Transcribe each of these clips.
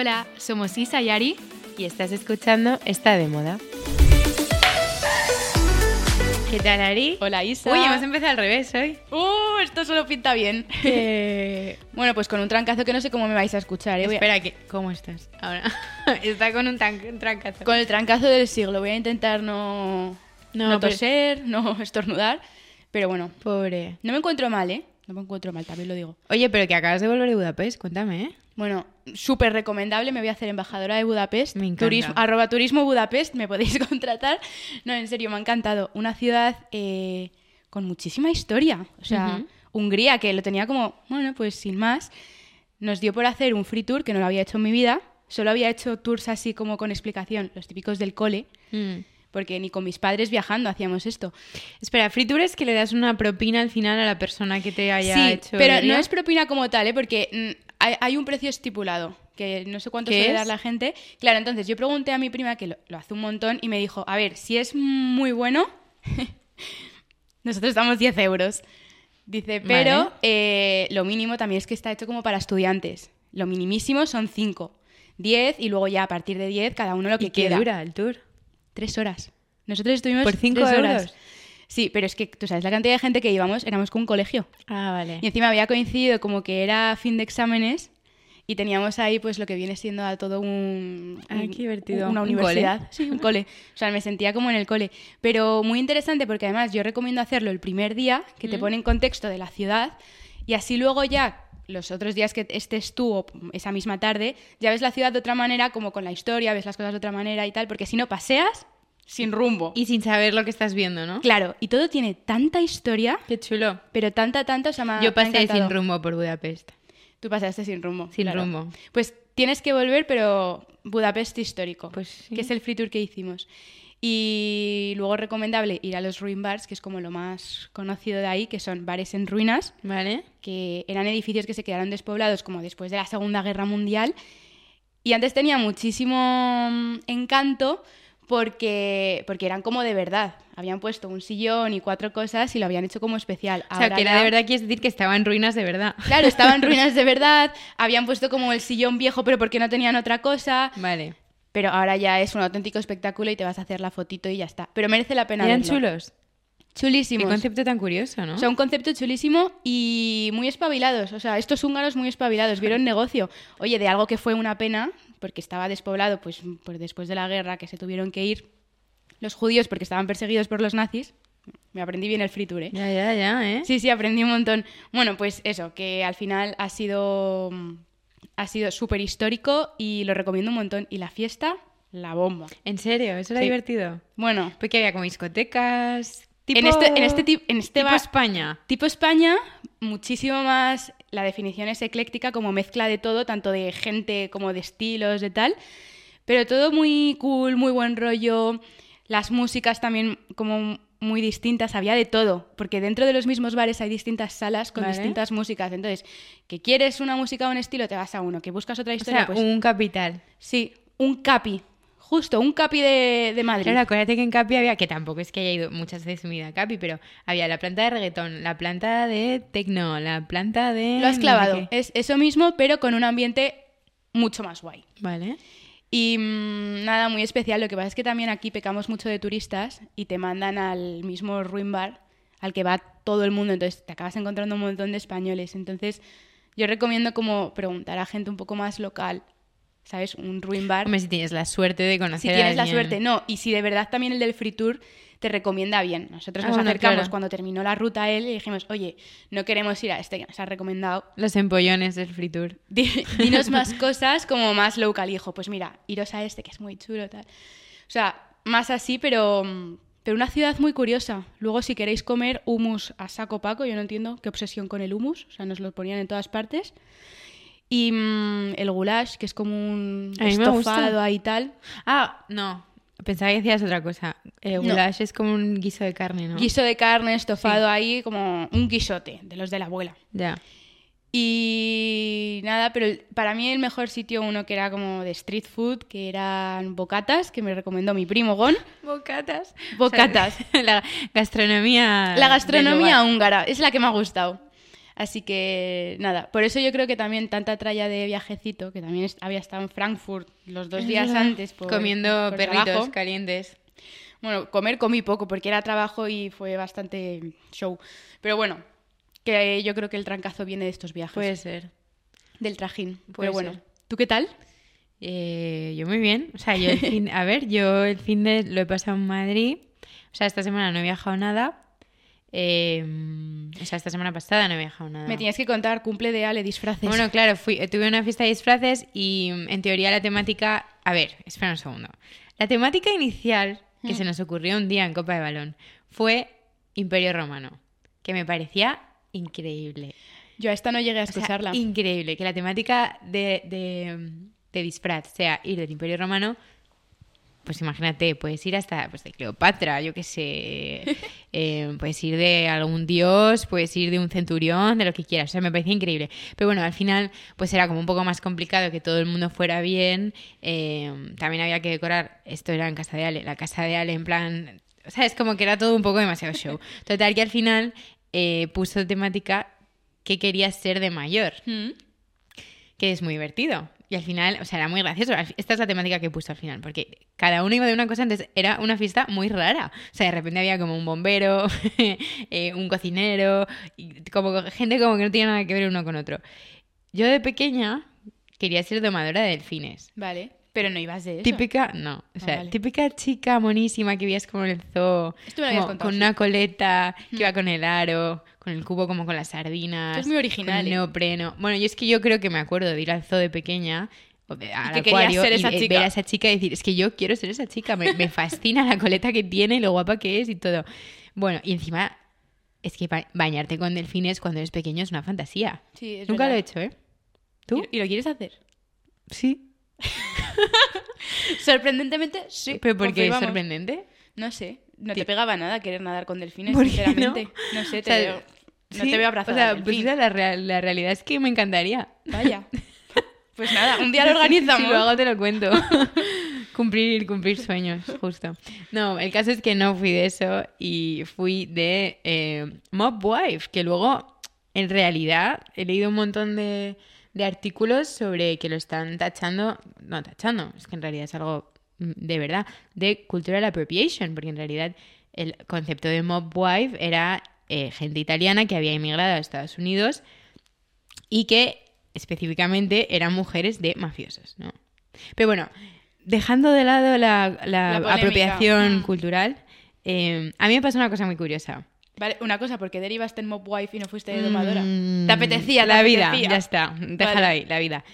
Hola, somos Isa y Ari. Y estás escuchando Está de Moda. ¿Qué tal, Ari? Hola, Isa. Uy, hemos empezado al revés hoy. ¡Uh! Esto solo pinta bien. bueno, pues con un trancazo que no sé cómo me vais a escuchar. ¿eh? A- Espera, que... ¿cómo estás ahora? Está con un, un trancazo. Con el trancazo del siglo. Voy a intentar no, No, no pero- toser, no estornudar. Pero bueno, Pobre. no me encuentro mal, ¿eh? No me encuentro mal, también lo digo. Oye, pero que acabas de volver de Budapest, cuéntame, ¿eh? Bueno, súper recomendable, me voy a hacer embajadora de Budapest. Me encanta. Turismo, arroba turismo Budapest, me podéis contratar. No, en serio, me ha encantado. Una ciudad eh, con muchísima historia. O sea. Hungría, que lo tenía como, bueno, pues sin más, nos dio por hacer un free tour que no lo había hecho en mi vida. Solo había hecho tours así como con explicación, los típicos del cole, Mm. porque ni con mis padres viajando hacíamos esto. Espera, free tour es que le das una propina al final a la persona que te haya sí, hecho pero no es propina como tal, ¿eh? porque mm, hay, hay un precio estipulado, que no sé cuánto ¿Qué suele es? dar la gente. Claro, entonces yo pregunté a mi prima, que lo, lo hace un montón, y me dijo, a ver, si es muy bueno, nosotros damos 10 euros. Dice, pero Vale. eh, lo mínimo también es que está hecho como para estudiantes. Lo minimísimo son 5. 10 y luego ya a partir de 10 cada uno lo que ¿Y qué dura el tour? Tres horas. Nosotros estuvimos ¿Por cinco tres euros? horas. Sí, pero es que tú sabes la cantidad de gente que íbamos, éramos con un colegio. Ah, vale. Y encima había coincidido como que era fin de exámenes y teníamos ahí pues lo que viene siendo a todo un... Ah, un- qué divertido. Una ¿Un universidad. cole? Sí, un cole. O sea, me sentía como en el cole. Pero muy interesante porque además yo recomiendo hacerlo el primer día, que te pone en contexto de la ciudad y así luego ya los otros días que estés tú o esa misma tarde, ya ves la ciudad de otra manera, como con la historia, ves las cosas de otra manera y tal, porque si no paseas sin rumbo. Y sin saber lo que estás viendo, ¿no? Claro, y todo tiene tanta historia, Qué chulo. pero tanta, tanta, o sea, me Yo pasé sin rumbo por Budapest. Tú pasaste sin rumbo. Sin claro. rumbo. Pues tienes que volver, pero Budapest histórico, Pues sí. que es el free tour que hicimos. Y luego recomendable ir a los ruin bars, que es como lo más conocido de ahí, que son bares en ruinas, ¿Vale? que eran edificios que se quedaron despoblados como después de la Segunda Guerra Mundial. Y antes tenía muchísimo mm, encanto porque, porque eran como de verdad. Habían puesto un sillón y cuatro cosas y lo habían hecho como especial. O sea, que era ya- de verdad, quieres decir que estaba en ruinas de verdad. Claro, estaban ruinas de verdad, habían puesto como el sillón viejo, pero porque no tenían otra cosa. Vale. Pero ahora ya es un auténtico espectáculo y te vas a hacer la fotito y ya está. Pero merece la pena Eran verlo. chulos. Qué Chulísimos. concepto tan curioso, ¿no? O sea, un concepto chulísimo y muy espabilados. O sea, estos húngaros muy espabilados, vieron negocio. Oye, de algo que fue una pena, porque estaba despoblado, pues, pues después de la guerra que se tuvieron que ir los judíos porque estaban perseguidos por los nazis. Me aprendí bien el free tour, ¿eh? Ya, ya, ya, ¿eh? Sí, sí, aprendí un montón. Bueno, pues eso, que al final ha sido ha sido súper histórico y lo recomiendo un montón. Y la fiesta, la bomba. ¿En serio? ¿Eso era Sí. divertido? Bueno, Porque había como discotecas... Tipo... en este en este tip- en este tipo España. tipo España, muchísimo más la definición es ecléctica como mezcla de todo, tanto de gente como de estilos de tal, pero todo muy cool, muy buen rollo. Las músicas también como muy distintas, había de todo, porque dentro de los mismos bares hay distintas salas con Vale. distintas músicas. Entonces, que quieres una música o un estilo, te vas a uno, que buscas otra O historia, sea, pues un capital. sí, un capi, justo, un capi de, de Madrid. Claro, acuérdate que en Capi había, que tampoco es que haya ido muchas veces mi vida a Capi, pero había la planta de reggaetón, la planta de tecno, la planta de... Lo has no sé clavado. Es eso mismo, pero con un ambiente mucho más guay. Vale. Y mm, nada, muy especial. Lo que pasa es que también aquí pecamos mucho de turistas y te mandan al mismo ruin bar al que va todo el mundo. Entonces te acabas encontrando un montón de españoles. Entonces yo recomiendo como preguntar a gente un poco más local, ¿sabes? Un ruin bar. Hombre, si tienes la suerte de conocer si a tienes la suerte, no. Y si de verdad también el del free tour te recomienda bien. Nosotros Ah, nos bueno, acercamos claro. cuando terminó la ruta a él y dijimos, oye, no queremos ir a este que nos ha recomendado. Los empollones del free tour. Di- dinos más cosas como más local. Y dijo, pues mira, iros a este que es muy chulo, tal. O sea, más así, pero, mm, pero una ciudad muy curiosa. Luego, si queréis comer hummus a saco paco, yo no entiendo qué obsesión con el hummus. O sea, nos lo ponían en todas partes. Y mm, el goulash, que es como un A estofado ahí tal. Ah, no. Pensaba que decías otra cosa. No. goulash es como un guiso de carne, ¿no? Guiso de carne, estofado ahí, como un guisote de los de la abuela. Ya. Y nada, pero el- para mí el mejor sitio, uno que era como de street food, que eran bocatas, que me recomendó mi primo Gon. Bocatas. Bocatas. la gastronomía. La gastronomía húngara, es la que me ha gustado. Así que nada, por eso yo creo que también tanta tralla de viajecito, que también había estado en Frankfurt los dos días antes por, Comiendo por perritos trabajo. calientes. Bueno, comer comí poco porque era trabajo y fue bastante show. Pero bueno, que yo creo que el trancazo viene de estos viajes, Puede ser. del trajín. puede Pero bueno, ser. ¿tú qué tal? Eh, yo muy bien. O sea, yo el fin, a ver, yo el fin de lo he pasado en Madrid. O sea, esta semana no he viajado nada. Eh, o sea, esta semana pasada no he viajado nada. Me tienes que contar, cumple de Ale, disfraces. Bueno, claro, fui, tuve una fiesta de disfraces y mm, en teoría la temática... A ver, espera un segundo. La temática inicial que se nos ocurrió un día en Copa de Balón fue Imperio Romano, que me parecía increíble. yo a esta no llegué a O sea, escucharla. increíble, que la temática de, de, de disfraz sea ir del Imperio Romano, pues imagínate, puedes ir hasta pues, de Cleopatra, yo qué sé, eh, puedes ir de algún dios, puedes ir de un centurión, de lo que quieras, o sea, me parecía increíble. Pero bueno, al final pues era como un poco más complicado que todo el mundo fuera bien, eh, también había que decorar, esto era en Casa de Ale, la Casa de Ale en plan, o sea, es como que era todo un poco demasiado show. Total que al final eh, puso temática que quería ser de mayor Mm. que es muy divertido. Y al final, o sea, era muy gracioso. Esta es la temática que puso al final, porque cada uno iba de una cosa, entonces era una fiesta muy rara. O sea, de repente había como un bombero, eh, un cocinero, y como gente como que no tenía nada que ver uno con otro. Yo de pequeña quería ser domadora de delfines. Vale, pero no ibas de eso. Típica, no, o sea, vale. típica chica monísima que veías como en el zoo, Esto me lo habías como contado, con sí. una coleta, que iba con el aro, con el cubo como con las sardinas. Es muy original, Con el ¿eh? neopreno. Bueno, yo es que yo creo que me acuerdo de ir al zoo de pequeña, al que querías acuario, ser y esa de- chica. ver a esa chica y decir, es que yo quiero ser esa chica, me, me fascina la coleta que tiene y lo guapa que es y todo. Bueno, y encima, es que ba- bañarte con delfines cuando eres pequeño es una fantasía. Sí, es Nunca lo he hecho, ¿eh? ¿Tú? ¿Y, y lo quieres hacer? Sí. Sorprendentemente, sí. ¿Pero por qué es sorprendente? No sé, no te pegaba nada querer nadar con delfines, ¿Por qué sinceramente. No? sé, te O sea, no sí, te veo abrazada. O sea, pues la, real- la realidad es que me encantaría. Vaya. Pues nada, un día lo organizamos. Si lo hago te lo cuento. cumplir, cumplir sueños, justo. No, el caso es que no fui de eso y fui de eh, Mob Wife, que luego, en realidad, he leído un montón de, de artículos sobre que lo están tachando, no tachando, es que en realidad es algo mm, de verdad, de cultural appropriation, porque en realidad el concepto de Mob Wife era eh, gente italiana que había emigrado a Estados Unidos y que específicamente eran mujeres de mafiosos, ¿no? Pero bueno, dejando de lado la, la La polémica. apropiación Mm. cultural, eh, a mí me pasó una cosa muy curiosa. Vale, una cosa, porque derivaste en Mob Wife y no fuiste de domadora. Mm, ¿Te apetecía? te La vida, apetecía? ya está, déjala Vale. ahí, la vida.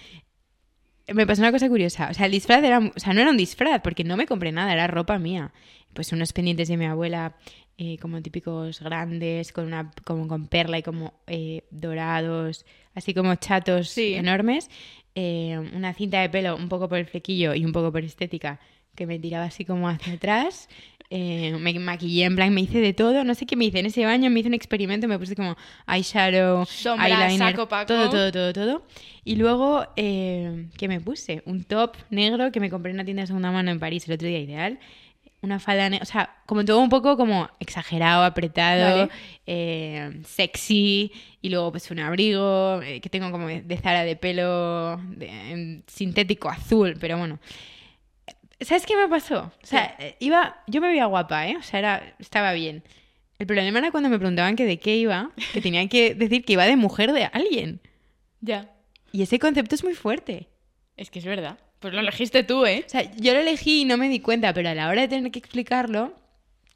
Me pasó una cosa curiosa, o sea, el disfraz era, o sea, no era un disfraz, porque no me compré nada, era ropa mía. Pues unos pendientes de mi abuela, eh, como típicos grandes, con una, como con perla y como eh, dorados, así como chatos Sí. enormes. eh, una cinta de pelo un poco por el flequillo y un poco por estética, que me tiraba así como hacia atrás. Eh, me maquillé, en plan, me hice de todo, no sé qué me hice en ese baño, me hice un experimento, me puse como eyeshadow, Sombra, eyeliner, saco, paco. todo, todo, todo, todo. Y luego, eh, ¿qué me puse? Un top negro que me compré en una tienda de segunda mano en París el otro día, ideal. Una falda negra, o sea, como todo un poco como exagerado, apretado, eh, sexy. Y luego pues un abrigo eh, que tengo como de Zara de pelo de- en sintético azul, pero bueno. ¿Sabes qué me pasó? O sea, eh, iba, yo me veía guapa, ¿eh? O sea, era, estaba bien. El problema era cuando me preguntaban que de qué iba, que tenía que decir que iba de mujer de alguien. Ya. Y ese concepto es muy fuerte. Es que es verdad. Pues lo elegiste tú, ¿eh? O sea, yo lo elegí y no me di cuenta, pero a la hora de tener que explicarlo,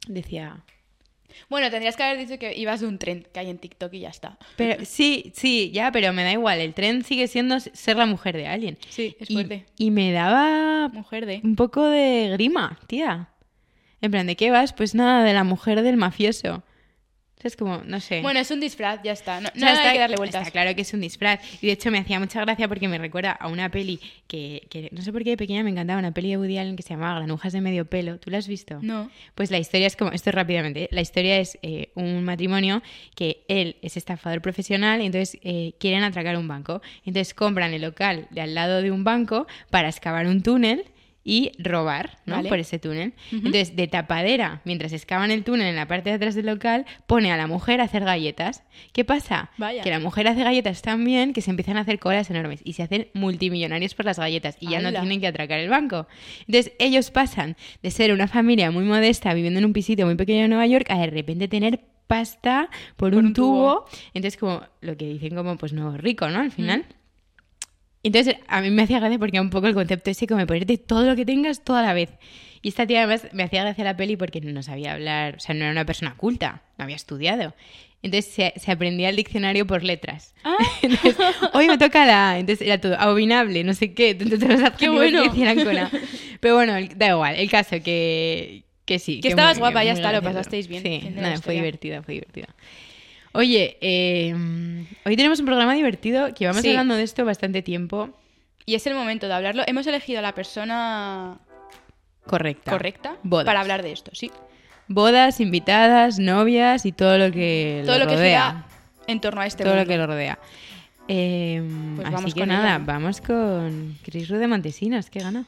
decía... Bueno, tendrías que haber dicho que ibas de un tren que hay en TikTok y ya está. Pero sí, sí, ya, pero me da igual. El tren sigue siendo ser la mujer de alguien. Sí, es Y, fuerte. y me daba Mujer de... un poco de grima, tía. En plan, ¿de qué vas? Pues nada, de la mujer del mafioso. Es como, no sé. Bueno, es un disfraz, ya está. No, está, hay que darle vueltas. está claro que es un disfraz. Y de hecho me hacía mucha gracia porque me recuerda a una peli que, que no sé por qué de pequeña me encantaba, una peli de Woody Allen que se llamaba Granujas de medio pelo. ¿Tú la has visto? No. Pues la historia es como, esto rápidamente, ¿eh? la historia es eh, un matrimonio que él es estafador profesional y entonces eh, quieren atracar un banco. Entonces compran el local de al lado de un banco para excavar un túnel y robar, ¿no? Vale. Por ese túnel. Entonces, de tapadera, mientras excavan el túnel en la parte de atrás del local, pone a la mujer a hacer galletas. ¿Qué pasa? Vaya. Que la mujer hace galletas tan bien que se empiezan a hacer colas enormes y se hacen multimillonarios por las galletas y ya no tienen que atracar el banco. Entonces, ellos pasan de ser una familia muy modesta viviendo en un pisito muy pequeño en Nueva York a de repente tener pasta por, un, un tubo. tubo. Entonces, como lo que dicen como, pues no, rico, ¿no? Al final. Entonces, a mí me hacía gracia porque era un poco el concepto ese como ponerte todo lo que tengas toda la vez. Y esta tía además me hacía gracia la peli porque no sabía hablar, o sea, no era una persona culta, no había estudiado. Entonces se, se aprendía el diccionario por letras. Ah. Entonces, hoy me toca la A. Entonces era todo abominable, no sé qué. Entonces los adjetivos bueno. que hicieran con A. Pero bueno, da igual. El caso que, que sí. Que estabas muy- guapa, ya muy está, lo pasasteis bien. Sí, de nada, fue divertida, fue divertida. Oye, eh, hoy tenemos un programa divertido que vamos Sí. hablando de esto bastante tiempo. Y es el momento de hablarlo. Hemos elegido a la persona Correcta. correcta Bodas. para hablar de esto, sí. Bodas, invitadas, novias y todo lo que Todo lo que rodea. en torno a este todo mundo. lo que lo rodea. Eh, Pues así vamos que con nada, ella. vamos con Cris Rude Montesinos, que gana.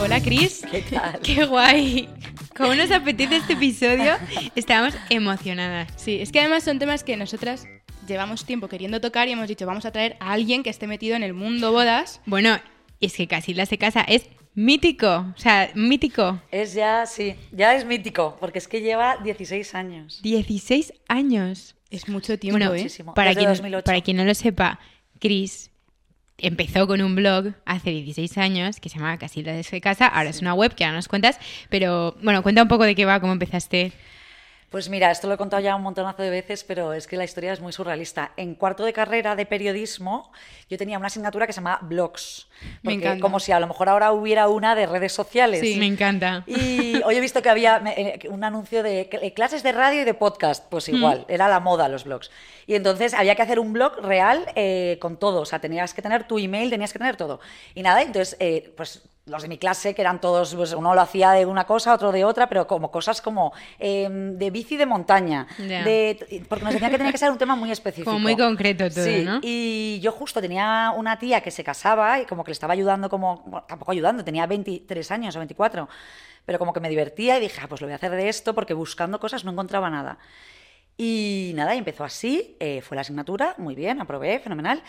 Hola, Cris. ¿Qué tal? ¡Qué guay! ¿Cómo nos apetece este episodio? Estábamos emocionadas. Sí, es que además son temas que nosotras llevamos tiempo queriendo tocar y hemos dicho, vamos a traer a alguien que esté metido en el mundo bodas. Bueno, es que Casilda se casa es mítico, o sea, mítico. Es ya, sí, ya es mítico, porque es que lleva 16 años. 16 años. Es mucho tiempo, Bueno, ¿eh? muchísimo. para Desde quien, 2008. para quien no lo sepa, Chris empezó con un blog hace 16 años que se llama Casilda de su casa. Ahora es una web que ahora nos cuentas, pero bueno, cuenta un poco de qué va, cómo empezaste. Pues mira, esto lo he contado ya un montonazo de veces, pero es que la historia es muy surrealista. En cuarto de carrera de periodismo, yo tenía una asignatura que se llama blogs. Me Porque encanta. Como si a lo mejor ahora hubiera una de redes sociales. Me encanta. Y hoy he visto que había eh, un anuncio de cl- clases de radio y de podcast, pues igual, era la moda los blogs. Y entonces había que hacer un blog real eh, con todo, o sea, tenías que tener tu email, tenías que tener todo. Y nada, entonces, eh, pues los de mi clase, que eran todos, pues uno lo hacía de una cosa, otro de otra, pero como cosas como eh, de bici de montaña, de, porque nos decían que tenía que ser un tema muy específico. Como muy concreto todo, Sí, ¿no? y yo justo tenía una tía que se casaba y como que le estaba ayudando, como, bueno, tampoco ayudando, tenía 23 años o 24, pero como que me divertía y dije, ah, pues lo voy a hacer de esto porque buscando cosas no encontraba nada. Y nada, y empezó así, eh, fue la asignatura, muy bien, aprobé, fenomenal.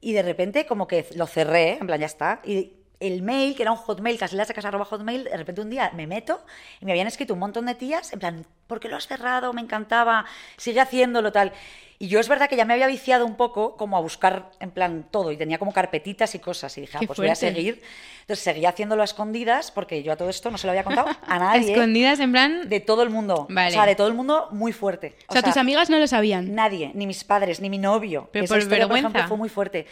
Y de repente como que lo cerré, en plan, ya está. Y el mail, que era un hotmail, hotmail, de repente un día me meto y me habían escrito un montón de tías, en plan, ¿por qué lo has cerrado? Me encantaba, sigue haciéndolo, tal. Y yo es verdad que ya me había viciado un poco como a buscar, en plan, todo, y tenía como carpetitas y cosas, y dije, ah, pues voy a seguir. Entonces seguía haciéndolo a escondidas, porque yo a todo esto no se lo había contado a nadie. Escondidas en plan... De todo el mundo. Vale. O sea, de todo el mundo muy fuerte. O sea, tus amigas no lo sabían. Nadie, ni mis padres, ni mi novio. Pero Esa por historia, vergüenza. ejemplo, fue muy fuerte.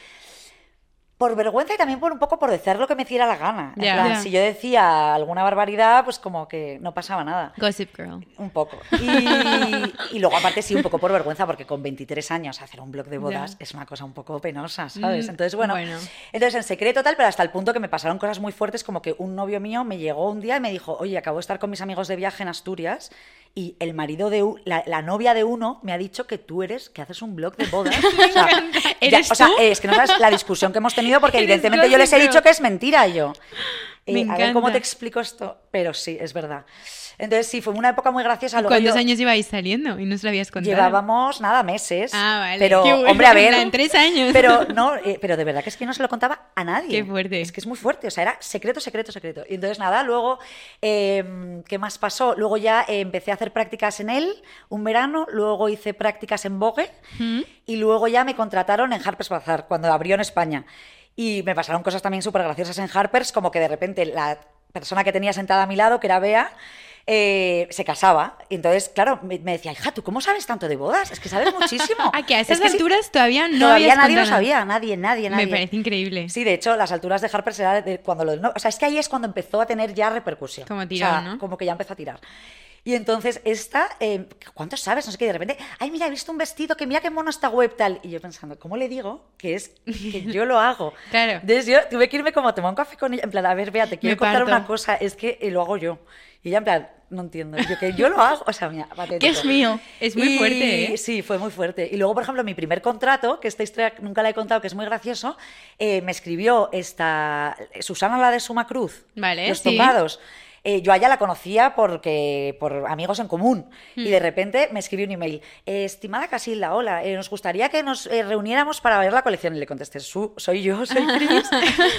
Por vergüenza y también por un poco por decir lo que me hiciera la gana. En plan. Si yo decía alguna barbaridad, pues como que no pasaba nada. Gossip Girl. Un poco. Y, y luego, aparte, sí, un poco por vergüenza, porque con 23 años hacer un blog de bodas es una cosa un poco penosa, ¿sabes? Mm, Entonces, bueno, bueno. Entonces, en secreto tal, pero hasta el punto que me pasaron cosas muy fuertes, como que un novio mío me llegó un día y me dijo, oye, acabo de estar con mis amigos de viaje en Asturias y el marido de la, la novia de uno me ha dicho que tú eres, que haces un blog de bodas. O sea, ya- ¿Eres o sea, tú? es que no sabes la discusión que hemos tenido porque evidentemente yo les he dicho que es mentira yo. Eh, a ver cómo te explico esto, pero sí, es verdad. Entonces sí, fue una época muy graciosa. Luego ¿Cuántos yo- años lleváis saliendo? Y no se lo habías contado. Llevábamos nada, meses. Ah, vale. Pero, Qué bueno. hombre, a ver. En tres años. Pero no, eh, pero de verdad que es que no se lo contaba a nadie. Qué fuerte. Es que es muy fuerte. O sea, era secreto, secreto, secreto. Y entonces nada, luego, eh, ¿qué más pasó? Luego ya eh, empecé a hacer prácticas en él un verano, luego hice prácticas en Vogue y luego ya me contrataron en Harper's Bazaar, cuando abrió en España. Y me pasaron cosas también súper graciosas en Harper's, como que de repente la persona que tenía sentada a mi lado, que era Bea, eh, se casaba. Y entonces, claro, me, me decía, hija, ¿tú cómo sabes tanto de bodas? Es que sabes muchísimo. Ah, que a Es esas sí, alturas todavía no todavía nadie lo sabía, nadie, nadie, nadie. Me parece increíble. Sí, de hecho, las alturas de Harper's era de cuando lo... no, o sea, es que ahí es cuando empezó a tener ya repercusión. Como O sea, ¿no? Como que ya empezó a tirar. Y entonces esta, eh, ¿cuánto sabes? No sé qué, de repente, ay, mira, he visto un vestido, que mira qué mono esta web tal. Y yo pensando, ¿cómo le digo que es que yo lo hago? Claro. Entonces yo tuve que irme como a tomar un café con ella, en plan, a ver, vea, te quiero Me contar parto. una cosa, es que eh, lo hago yo. Y ella en plan, no entiendo, yo que yo lo hago, o sea, mira, patético. Que es mío. Es muy Y- fuerte, ¿eh? Sí, fue muy fuerte. Y luego, por ejemplo, mi primer contrato, que esta historia nunca la he contado, que es muy gracioso, eh, me escribió esta Susana, la de Suma Cruz, Vale, Los sí. Tocados. Eh, yo a ella la conocía porque, por amigos en común. Hmm. Y de repente me escribió un email. "Eh, estimada Casilda, hola, eh, nos gustaría que nos eh, reuniéramos para ver la colección. Y le contesté, "Su- soy yo, soy Cris.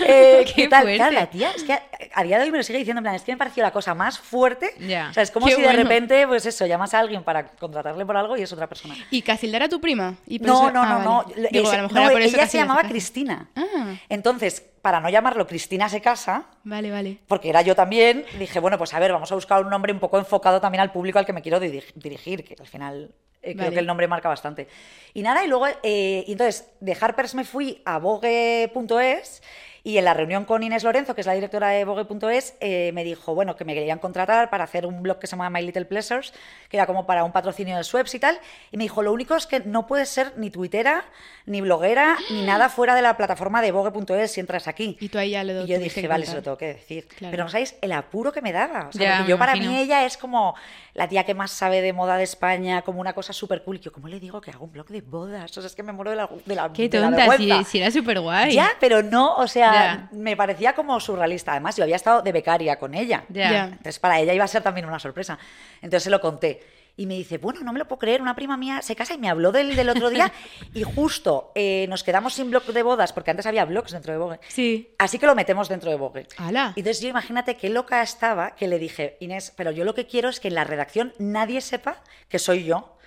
Eh, Qué ¿Qué tal? Claro, la tía, es que a, a día de hoy me lo sigue diciendo, en plan, es que me pareció la cosa más fuerte. Ya. O sea, es como Qué si bueno. de repente, pues eso, llamas a alguien para contratarle por algo y es otra persona. ¿Y Casilda era tu prima? Y No, no, ah, no, vale. no. Digo, Ese- a lo mejor no, era por eso ella se llamaba. Cristina. Ah. Entonces, para no llamarlo Cristina se casa, Vale, vale. porque era yo también, dije, bueno, pues a ver, vamos a buscar un nombre un poco enfocado también al público al que me quiero diri- dirigir, que al final eh, creo que el nombre marca bastante. Y nada, y luego, eh, y entonces, de Harper's me fui a Vogue.es y en la reunión con Inés Lorenzo, que es la directora de Vogue.es, eh, me dijo, bueno, que me querían contratar para hacer un blog que se llama My Little Pleasures, que era como para un patrocinio de Sweps y tal, y me dijo, lo único es que no puedes ser ni tuitera, ni bloguera, ni nada fuera de la plataforma de Vogue.es si entras aquí. Y tú ahí ya le Y yo dije, vale, se lo tengo que decir. Claro. Pero no sabéis el apuro que me daba. O sea, Ya, yo para imagino. mí ella es como la tía que más sabe de moda de España, como una cosa súper cool. Y yo, ¿cómo le digo que hago un blog de bodas? O sea, es que me muero de la, de la, Qué de la tonta, si, si era súper guay. Ya, pero no, o sea, Me parecía como surrealista. Además, yo había estado de becaria con ella. Entonces, para ella iba a ser también una sorpresa. Entonces se lo conté. Y me dice, bueno, no me lo puedo creer, una prima mía se casa y me habló del, del otro día y justo eh, nos quedamos sin blog de bodas, porque antes había blogs dentro de Vogue. Sí. Así que lo metemos dentro de Vogue. ¡Hala! Y entonces yo imagínate qué loca estaba que le dije, Inés, pero yo lo que quiero es que en la redacción nadie sepa que soy yo.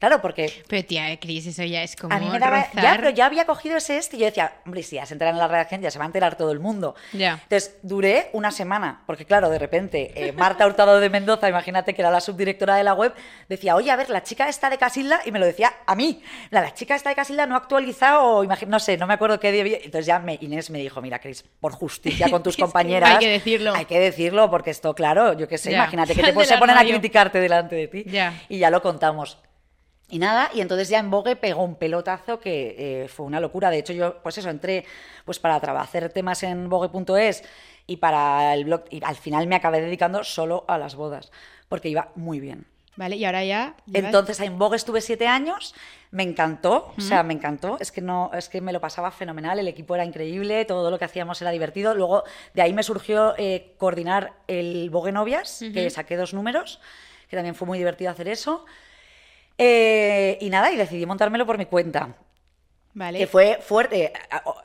Claro, porque Pero tía, Cris, eso ya es como a mí me daba... rozar. Ya, pero ya había cogido ese este y yo decía, hombre, si ya se enteran en la redacción ya se va a enterar todo el mundo. Ya. Entonces duré una semana, porque claro, de repente eh, Marta Hurtado de Mendoza, imagínate que era la subdirectora de la web, decía, oye, a ver, la chica esta de Casilda, y me lo decía a mí, la, la chica esta de Casilda no ha actualizado, no sé, no me acuerdo qué día... había". Entonces ya me, Inés me dijo, mira, Cris, por justicia con tus compañeras... hay que decirlo. Hay que decirlo, porque esto, claro, yo qué sé, Ya. imagínate que te se ponen a criticarte delante de ti. Ya. Y ya lo contamos. Y nada, y entonces ya en Vogue pegó un pelotazo que eh, fue una locura. De hecho, yo, pues eso, entré pues para hacer temas en Vogue.es y para el blog. Y al final me acabé dedicando solo a las bodas, porque iba muy bien. Vale, y ahora ya. llevas- Entonces en Vogue estuve siete años, me encantó, o sea, me encantó, es que no, es que me lo pasaba fenomenal, el equipo era increíble, todo lo que hacíamos era divertido. Luego de ahí me surgió eh, coordinar el Vogue Novias, que saqué dos números, que también fue muy divertido hacer eso. Eh, y nada, y decidí montármelo por mi cuenta. Vale. Que fue fuerte.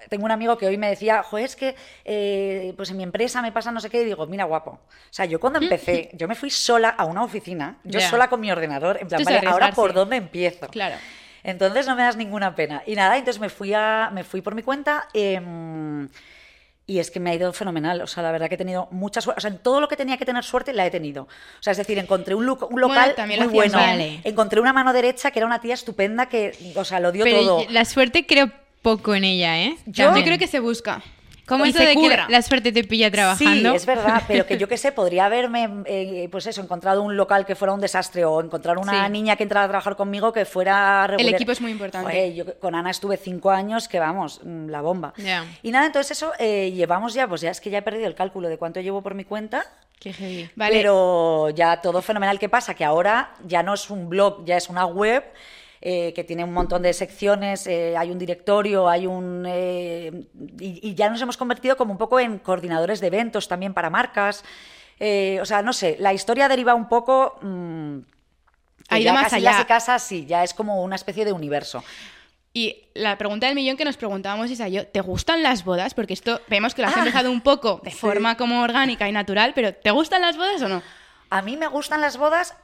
Tengo un amigo que hoy me decía, joder, es que eh, pues en mi empresa me pasa no sé qué. Y digo, mira, guapo. O sea, yo cuando empecé, yo me fui sola a una oficina, yo sola con mi ordenador, en plan, vale, ahora por dónde empiezo. Claro. Entonces no me das ninguna pena. Y nada, entonces me fui, a, me fui por mi cuenta. em, y es que me ha ido fenomenal. O sea, la verdad que he tenido mucha suerte. O sea, en todo lo que tenía que tener suerte la he tenido. O sea, es decir, encontré un, un Bueno, local también lo muy bueno. Encontré una mano derecha que era una tía estupenda que, o sea, lo dio Pero todo. la suerte creo poco en ella, ¿eh? Yo- Yo creo que se busca. ¿Cómo Y eso se de que la suerte te pilla trabajando? Sí, es verdad, pero que yo qué sé, podría haberme, eh, pues eso, encontrado un local que fuera un desastre o encontrar una Sí. niña que entrara a trabajar conmigo que fuera regular. equipo es muy importante. Yo con Ana estuve cinco años, que vamos, mm, la bomba. Ya. Y nada, entonces eso, eh, llevamos ya, pues ya es que ya he perdido el cálculo de cuánto llevo por mi cuenta. Qué heavy. Vale. Pero ya todo fenomenal. ¿Qué pasa? Que ahora ya no es un blog, ya es una web eh, que tiene un montón de secciones, eh, hay un directorio, hay un... eh, y, y ya nos hemos convertido como un poco en coordinadores de eventos también para marcas. Eh, o sea, no sé, la historia deriva un poco... mm, Ha ido ya más casi allá. las casas, sí, ya es como una especie de universo. Y la pregunta del millón que nos preguntábamos es a yo, ¿te gustan las bodas? Porque esto vemos que lo has empezado un poco de sí. forma como orgánica y natural, pero ¿te gustan las bodas o no? A mí me gustan las bodas.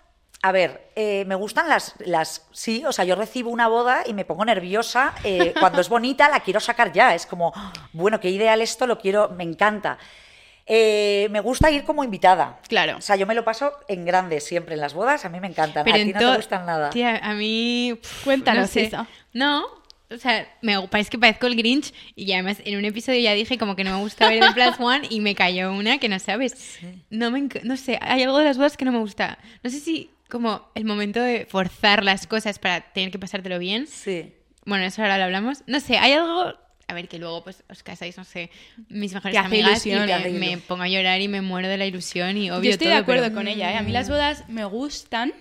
A ver, eh, me gustan las, las. Sí, o sea, yo recibo una boda y me pongo nerviosa. eh, cuando es bonita, la quiero sacar ya. Es como, bueno, qué ideal esto, lo quiero, me encanta. Eh, me gusta ir como invitada. Claro. O sea, yo me lo paso en grande siempre en las bodas, a mí me encantan. Pero a ti no te gustan nada. Tía, a mí... Cuéntanos no sé. eso. No, O sea, me parece que parezco el Grinch y además en un episodio ya dije como que no me gusta ver The Plus One y me cayó una que no sabes. No me no sé, hay algo de las bodas que no me gusta. No sé si como el momento de forzar las cosas para tener que pasártelo bien. Sí. Bueno, eso ahora lo hablamos. No sé, hay algo. A ver, que luego pues os casáis, no sé, mis mejores amigas y me, pongo a llorar y me muero de la ilusión y obvio Yo estoy de acuerdo pero- con ella, ¿eh? A mí las bodas me gustan,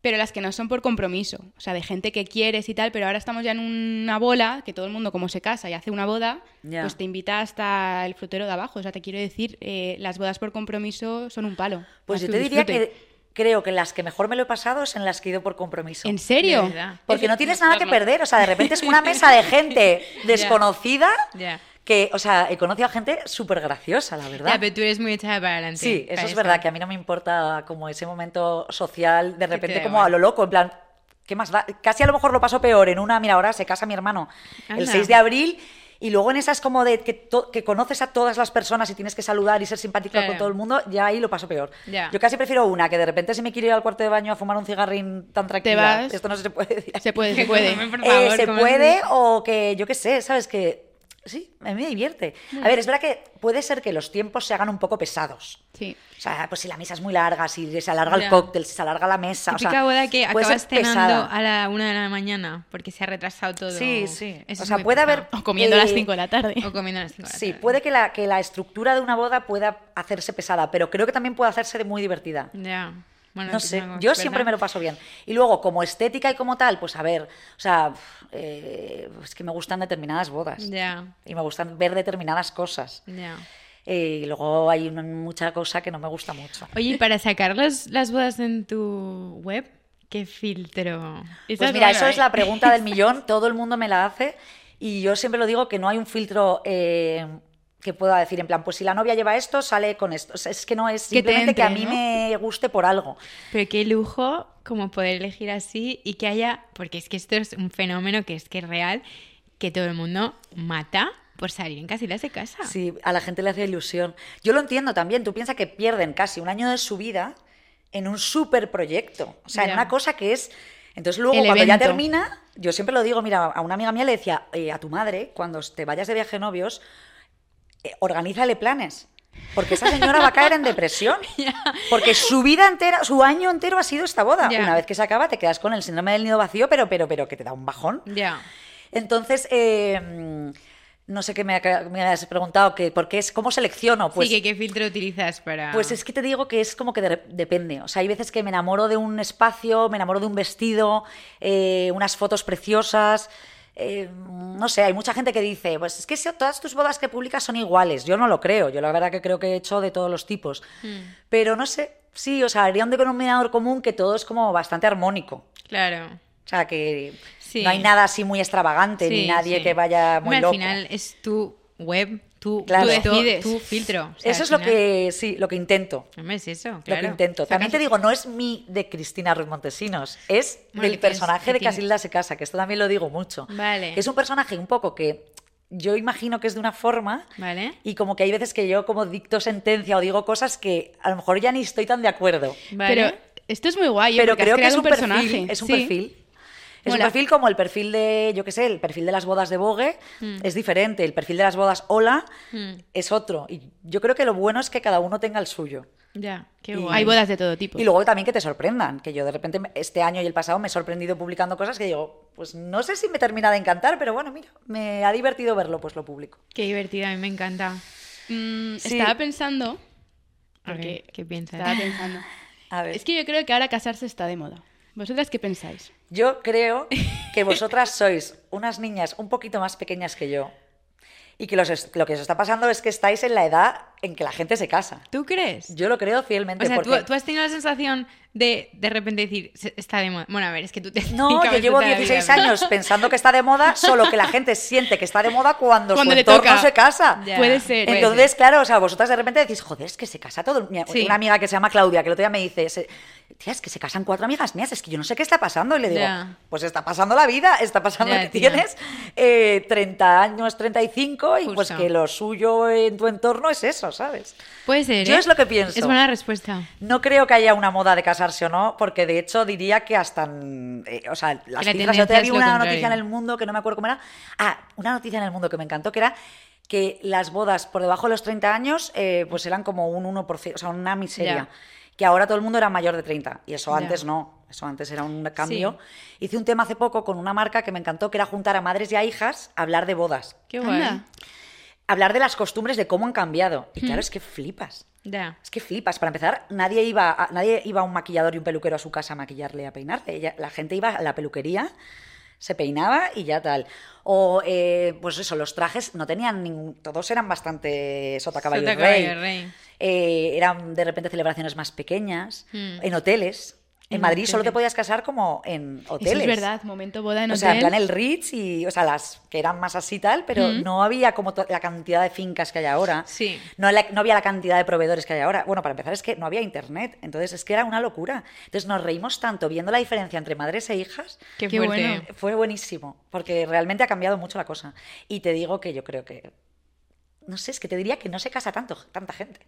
pero las que no son por compromiso. O sea, de gente que quieres y tal, pero ahora estamos ya en una bola, que todo el mundo como se casa y hace una boda, pues te invita hasta el frutero de abajo. O sea, te quiero decir, eh, las bodas por compromiso son un palo. Pues yo te un diría disfrute. que creo que las que mejor me lo he pasado es en las que he ido por compromiso. ¿En serio? Porque no tienes nada que perder. O sea, de repente es una mesa de gente desconocida Ya. que, o sea, he conocido a gente súper graciosa, la verdad. Ya, pero tú eres muy echada para adelante. Sí, eso es verdad, que a mí no me importa como ese momento social, de te repente como igual. a lo loco, en plan, ¿qué más da? Casi a lo mejor lo paso peor en una, mira, ahora se casa mi hermano el Anda. 6 de abril y luego en esa es como de que, que conoces a todas las personas y tienes que saludar y ser simpática Claro. con todo el mundo, ya ahí lo paso peor. Yo casi prefiero una, que de repente se me quiere ir al cuarto de baño a fumar un cigarrín tan tranquila. vas. Esto no se puede decir. Se puede, se puede. Eh, se ¿cómo puede es? o que yo qué sé, ¿sabes? Que sí, a mí me divierte. A ver, es verdad que puede ser que los tiempos se hagan un poco pesados. Sí. O sea, pues si la mesa es muy larga, si se alarga Ya. el cóctel, si se alarga la mesa. o Típica sea, boda que acabas cenando pesada. a la una de la mañana porque se ha retrasado todo. Sí, sí. Eso O sea, puede pesado. haber- O comiendo a las 5 de la tarde. O comiendo a las cinco de la Sí, tarde. puede que la, que la estructura de una boda pueda hacerse pesada, pero creo que también puede hacerse de muy divertida. Ya. Bueno, No sé, yo siempre me lo paso bien. Y luego, como estética y como tal, pues a ver, o sea, eh, es que me gustan determinadas bodas. Y me gustan ver determinadas cosas. Eh, y luego hay una- mucha cosa que no me gusta mucho. Oye, y para sacar los- las bodas en tu web, ¿qué filtro? Pues es mira, eso ¿eh? es la pregunta del millón, todo el mundo me la hace y yo siempre lo digo que no hay un filtro eh, que pueda decir en plan, pues si la novia lleva esto, sale con esto. O sea, es que no es Que simplemente que a mí me guste por algo. Pero qué lujo como poder elegir así y que haya, porque es que esto es un fenómeno que es que es real, que todo el mundo mata por salir en casitas de casa. Sí, a la gente le hace ilusión. Yo lo entiendo también, tú piensas que pierden casi un año de su vida en un super proyecto, o sea, en una cosa que es... Entonces luego El cuando ya termina, yo siempre lo digo, mira, a una amiga mía le decía, eh, a tu madre, cuando te vayas de viaje novios, eh, organízale planes. Porque esa señora va a caer en depresión. Porque su vida entera, su año entero ha sido esta boda. Ya. Una vez que se acaba, te quedas con el síndrome del nido vacío, pero, pero, pero que te da un bajón. Ya. Entonces, eh, no sé qué me, me has preguntado, que, ¿por qué es, ¿cómo selecciono? Pues, sí, que qué filtro utilizas para... pues es que te digo que es como que de- depende. O sea, hay veces que me enamoro de un espacio, me enamoro de un vestido, eh, unas fotos preciosas. Eh, no sé, hay mucha gente que dice, pues es que si todas tus bodas que publicas son iguales. Yo no lo creo. Yo la verdad que creo que he hecho de todos los tipos. Hmm. Pero no sé, sí, o sea, haría un denominador común que todo es como bastante armónico. Claro. O sea, que Sí. no hay nada así muy extravagante, ni nadie sí. que vaya muy Hombre, loco. Al final es tu web, tu, Claro. Tú decides. tu filtro. O sea, Eso es lo que, sí, lo que intento. Hombre, es eso, Lo que intento. También te digo, no es mi de Cristina Ruiz Montesinos, es Bueno, del es- personaje de tiene- Casilda se casa, que esto también lo digo mucho. Vale. Es un personaje un poco que yo imagino que es de una forma Vale. y como que hay veces que yo como dicto sentencia o digo cosas que a lo mejor ya ni estoy tan de acuerdo. Vale. Pero esto es muy guay, ¿eh? Pero creo que es un personaje. perfil. Es un Sí. perfil. Es un perfil como el perfil de, yo qué sé, el perfil de las bodas de Vogue Mm. es diferente. El perfil de las bodas Hola Mm. es otro. Y yo creo que lo bueno es que cada uno tenga el suyo. Ya, qué Y-. Hay bodas de todo tipo. Y luego también que te sorprendan, que yo de repente este año y el pasado me he sorprendido publicando cosas que digo, pues no sé si me termina de encantar, pero bueno, mira, me ha divertido verlo, pues lo publico. Qué divertido, a mí me encanta. Mm, Sí. Estaba pensando... Porque ¿Qué piensas? estaba pensando... A ver, Es que yo creo que ahora casarse está de moda. ¿Vosotras qué pensáis? yo creo que vosotras sois unas niñas un poquito más pequeñas que yo y que los lo que os está pasando es que estáis en la edad en que la gente se casa. ¿Tú crees? Yo lo creo fielmente o sea, porque... ¿tú, tú has tenido la sensación de de repente decir, "Se- está de moda. Bueno, a ver, es que tú te. No, yo llevo de la 16 vida, pero- años pensando que está de moda, solo que la gente siente que está de moda cuando, Cuando su entorno toca. se casa. Ya. Puede ser. Puede Entonces, claro, o sea, vosotras de repente decís, joder, es que se casa todo. Mira, Sí. Una amiga que se llama Claudia, que el otro día me dice, tía, es que se casan cuatro amigas mías, es que yo no sé qué está pasando. Y le digo, Ya. pues está pasando la vida, está pasando Ya, que tía. tienes eh, 30 años, 35, y pues Justo. que lo suyo en tu entorno es eso, ¿sabes? Puede ser. Yo ¿eh? es lo que pienso. Es buena respuesta. No creo que haya una moda de casarse o no, porque de hecho diría que hasta. eh, o sea, las la cifras. Yo te vi una contrario. noticia en el mundo que no me acuerdo cómo era. Ah, una noticia en el mundo que me encantó, que era que las bodas por debajo de los 30 años, eh, pues eran como un 1%, o sea, una miseria. Ya. Que ahora todo el mundo era mayor de 30. Y eso Ya. antes no. Eso antes era un cambio. Hice un tema hace poco con una marca que me encantó, que era juntar a madres y a hijas a hablar de bodas. Qué guay. Anda. Hablar de las costumbres, de cómo han cambiado. Y claro, es que flipas. Ya. Es que flipas. Para empezar, nadie iba, a, nadie iba a un maquillador y un peluquero a su casa a maquillarle, a peinarle. Ella- la gente iba a la peluquería, se peinaba y ya tal. O, eh, pues eso, los trajes no tenían ningún... Todos eran bastante sota caballo, Sota, rey. rey. Eh, eran de repente celebraciones más pequeñas. Hmm. En hoteles. En En Madrid solo te podías casar como en hoteles. Eso es verdad, momento boda en O hotel. sea, en plan el Ritz y, o sea, las que eran más así tal, pero no había como la cantidad de fincas que hay ahora. Sí. No, la- no había la cantidad de proveedores que hay ahora. Bueno, para empezar es que no había internet, entonces es que era una locura. Entonces nos reímos tanto viendo la diferencia entre madres e hijas. Qué, Qué bueno. Fue buenísimo, porque realmente ha cambiado mucho la cosa. Y te digo que yo creo que... No sé, es que te diría que no se casa tanto, tanta gente.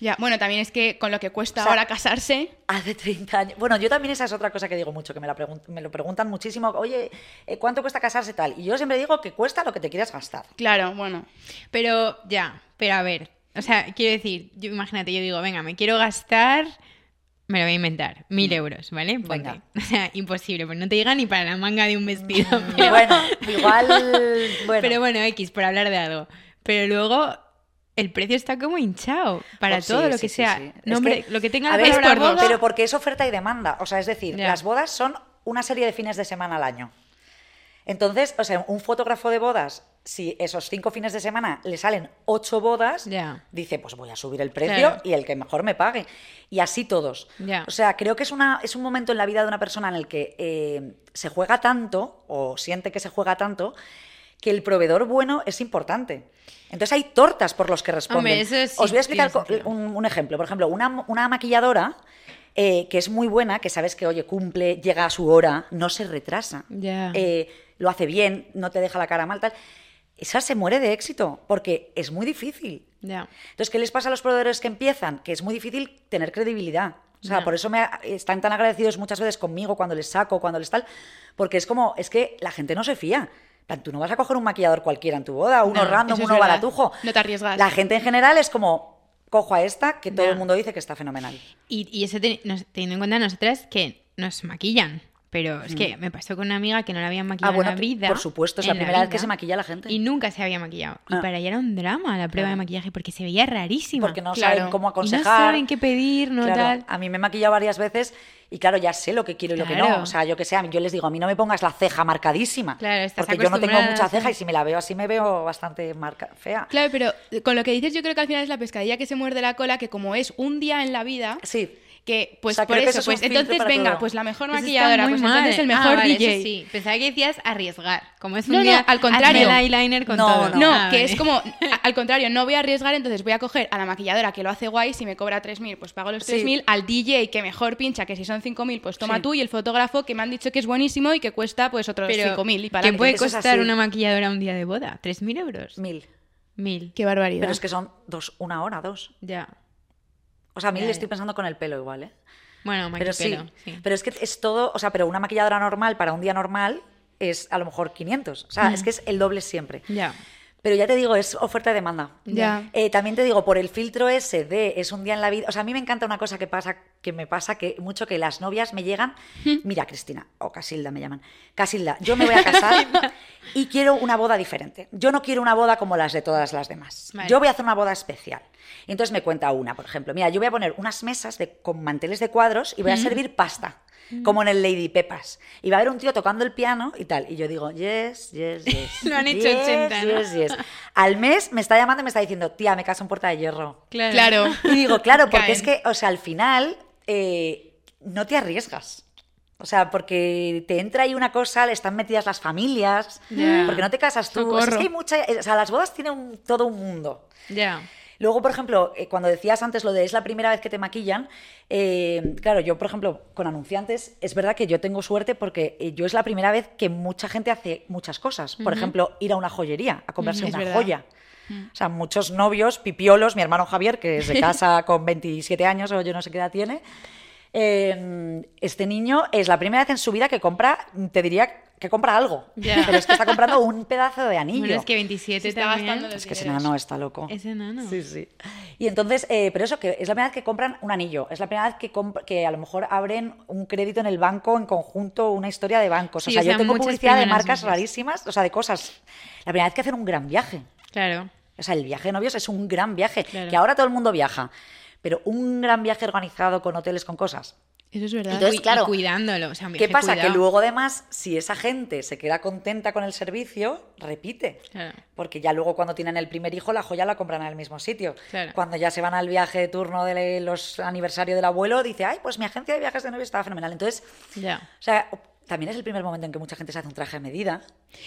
Ya, bueno, también es que con lo que cuesta O sea, ahora casarse, Hace 30 años. Bueno, yo también esa es otra cosa que digo mucho, que me, la me lo preguntan muchísimo. Oye, eh, ¿cuánto cuesta casarse tal? Y yo siempre digo que cuesta lo que te quieras gastar. claro, bueno. Pero ya, pero a ver, o sea, quiero decir, yo imagínate, yo digo, venga, me quiero gastar, me lo voy a inventar, mil euros, ¿vale? Ponte. Mm. O sea, imposible, pues no te llega ni para la manga de un vestido. Y Pero bueno, igual. Bueno, pero bueno, X, por hablar de algo. Pero luego el precio está como hinchado para sí, todo lo sí, que sí, sea. No, hombre, que, lo que tenga a la ver, palabra boda- Pero porque es oferta y demanda. O sea, es decir, las bodas son una serie de fines de semana al año. Entonces, o sea, un fotógrafo de bodas, si esos cinco fines de semana le salen ocho bodas, dice, pues voy a subir el precio Claro. y el que mejor me pague. Y así todos. O sea, creo que es, una, es un momento en la vida de una persona en el que eh, se juega tanto, o siente que se juega tanto, que el proveedor bueno es importante. Entonces hay tortas por los que responden. Hombre, eso sí Os voy a explicar un, un ejemplo. Por ejemplo, una, una maquilladora eh, que es muy buena, que sabes que, oye, cumple, llega a su hora, no se retrasa. Eh, lo hace bien, no te deja la cara mal, tal. Esa se muere de éxito, porque es muy difícil. Ya. Entonces, ¿qué les pasa a los proveedores que empiezan? Que es muy difícil tener credibilidad. O sea, por eso me están tan agradecidos muchas veces conmigo cuando les saco, cuando les tal, porque es como, es que la gente no se fía. Plan, Tú no vas a coger un maquillador cualquiera en tu boda, uno No, random, uno baratujo. No te arriesgas. La gente en general es como, cojo a esta, que todo Ya. el mundo dice que está fenomenal. Y, y eso nos- teniendo en cuenta nosotras que nos maquillan. Pero es que me pasó con una amiga que no la habían maquillado Mm. Ah, bueno, en la vida. por supuesto, es la primera vez que se maquilla la gente. Y nunca se había maquillado. Y Ah. para ella era un drama la prueba de maquillaje porque se veía rarísima. Porque no Claro. saben cómo Y no aconsejar. saben qué pedir, no Claro, tal. A mí me he maquillado varias veces y claro, ya sé lo que quiero y lo que no. O sea, yo que sé, a mí- yo les digo, a mí no me pongas la ceja marcadísima. Claro, estás porque yo no tengo mucha ceja y si me la veo así me veo bastante marca fea. Claro, pero con lo que dices yo creo que al final es la pescadilla que se muerde la cola, que como es un día en la vida, Sí. que pues O sea, por eso, eso es pues entonces venga, todo. pues la mejor maquilladora, pues mal. entonces el Ah, mejor vale, DJ. eso sí. Pensaba que decías arriesgar. Como es un No, no, día, al contrario. el eyeliner con No, todo. no. No, Ah, que vale. es como, al contrario, no voy a arriesgar, entonces voy a coger a la maquilladora que lo hace guay, si me cobra 3.000, pues pago los Sí. 3.000, al DJ que mejor pincha, que si son 5.000, pues toma Sí. tú, y el fotógrafo que me han dicho que es buenísimo y que cuesta pues otros Pero, 5.000 y para ¿qué puede costar una maquilladora un día de boda? ¿3.000 euros? Mil. Mil. Qué barbaridad. Pero es que son dos, una hora, dos. Ya. O sea, a mí le estoy pensando con el pelo igual, ¿eh? Bueno, Pero sí, maquipelo, sí. Pero es que es todo, o sea, pero una maquilladora normal para un día normal es a lo mejor 500. O sea, es que es el doble siempre. Ya. Pero ya te digo, es oferta y demanda. Ya. Eh, también te digo, por el filtro ese de es un día en la vida. O sea, a mí me encanta una cosa que pasa, que me pasa que mucho que las novias me llegan. Mira, Cristina, o Casilda me llaman. Casilda, yo me voy a casar y quiero una boda diferente. Yo no quiero una boda como las de todas las demás. Vale. Yo voy a hacer una boda especial. Y entonces me cuenta una, por ejemplo. Mira, yo voy a poner unas mesas de, con manteles de cuadros y voy a servir pasta. Como en el Lady Pepas. Y va a haber un tío tocando el piano y tal. Y yo digo, yes, yes, yes. Lo han hecho yes, 80, ¿no? yes, yes. Al mes me está llamando y me está diciendo, tía, me caso en Puerta de Hierro. Claro. Claro. Y digo, claro, porque Caen. es que, o sea, al final eh, no te arriesgas. O sea, porque te entra ahí una cosa, le están metidas las familias, Ya. porque no te casas tú. O sea, es que hay mucha, o sea, las bodas tienen un- todo un mundo. Ya. Luego, por ejemplo, eh, cuando decías antes lo de es la primera vez que te maquillan, eh, claro, yo, por ejemplo, con anunciantes, es verdad que yo tengo suerte porque eh, yo es la primera vez que mucha gente hace muchas cosas. Por ejemplo, ir a una joyería a comprarse una verdad. joya. O sea, muchos novios, pipiolos, mi hermano Javier, que es de casa con 27 años o yo no sé qué edad tiene, eh, este niño es la primera vez en su vida que compra, te diría que compra algo, pero es que está comprando un pedazo de anillo. Bueno, es que 27 Se está también. gastando Es que ese dineros. nano está loco. Es enano. Sí, sí. Y entonces, eh, pero eso, que es la primera vez que compran un anillo, es la primera vez que, que a lo mejor abren un crédito en el banco en conjunto, una historia de bancos. Sí, o sea, o sea, yo tengo publicidad de marcas rarísimas, o sea, de cosas. La primera vez que hacen un gran viaje. Claro. O sea, el viaje de novios es un gran viaje, Claro. que ahora todo el mundo viaja, pero un gran viaje organizado con hoteles, con cosas. Eso es verdad. Entonces, Y- y claro, cuidándolo. O sea, un ¿Qué pasa? Que luego además, si esa gente se queda contenta con el servicio, repite. Claro. Porque ya luego cuando tienen el primer hijo, la joya la compran en el mismo sitio. Claro. Cuando ya se van al viaje de turno de los aniversario del abuelo, dice, ay, pues mi agencia de viajes de novio estaba fenomenal. Entonces, Ya. o sea, también es el primer momento en que mucha gente se hace un traje a medida.